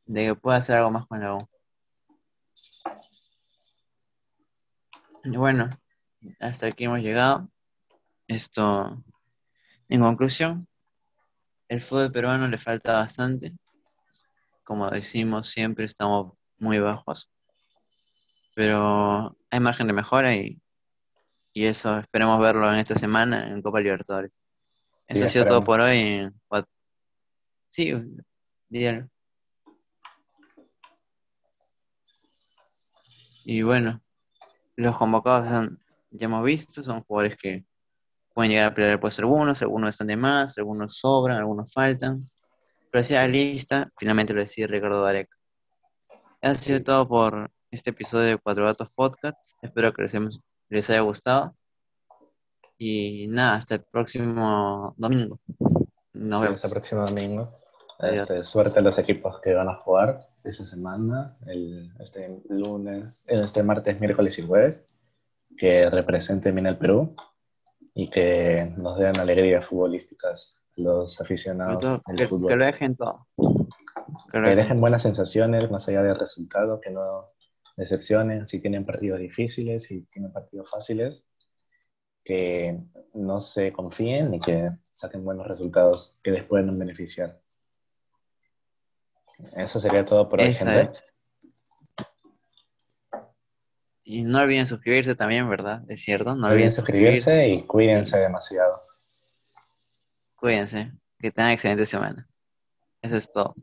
Speaker 1: de que pueda hacer algo más con la U. Y bueno, hasta aquí hemos llegado. Esto, en conclusión, el fútbol peruano le falta bastante. Como decimos, siempre estamos muy bajos. Pero hay margen de mejora y, y eso esperemos verlo en esta semana en Copa Libertadores. Eso ha sido todo por hoy. Sí, dígalo. Y bueno, los convocados ya hemos visto, son jugadores que pueden llegar a pelear puesto algunos, algunos están de más, algunos sobran, algunos faltan. Pero así la lista, finalmente lo decía Ricardo Dareca. Ha sido todo por este episodio de Cuatro Gatos Podcasts. Espero que les, haya gustado. Y nada, hasta el próximo domingo.
Speaker 3: Nos vemos. Hasta el próximo domingo. Este, suerte a los equipos que van a jugar esta semana, el, este lunes, este martes, miércoles y jueves, que representen bien al Perú y que nos den alegrías futbolísticas los aficionados
Speaker 1: al fútbol. Que lo dejen todo.
Speaker 3: Que, dejen buenas sensaciones más allá del resultado, que no decepcionen si tienen partidos difíciles, si tienen partidos fáciles, que no se confíen y que saquen buenos resultados que después nos beneficiar. Eso sería todo por hoy, gente.
Speaker 1: Y no olviden suscribirse también, ¿verdad? Es cierto.
Speaker 3: No, olviden suscribirse, y cuídense demasiado.
Speaker 1: Cuídense. Que tengan excelente semana. Eso es todo.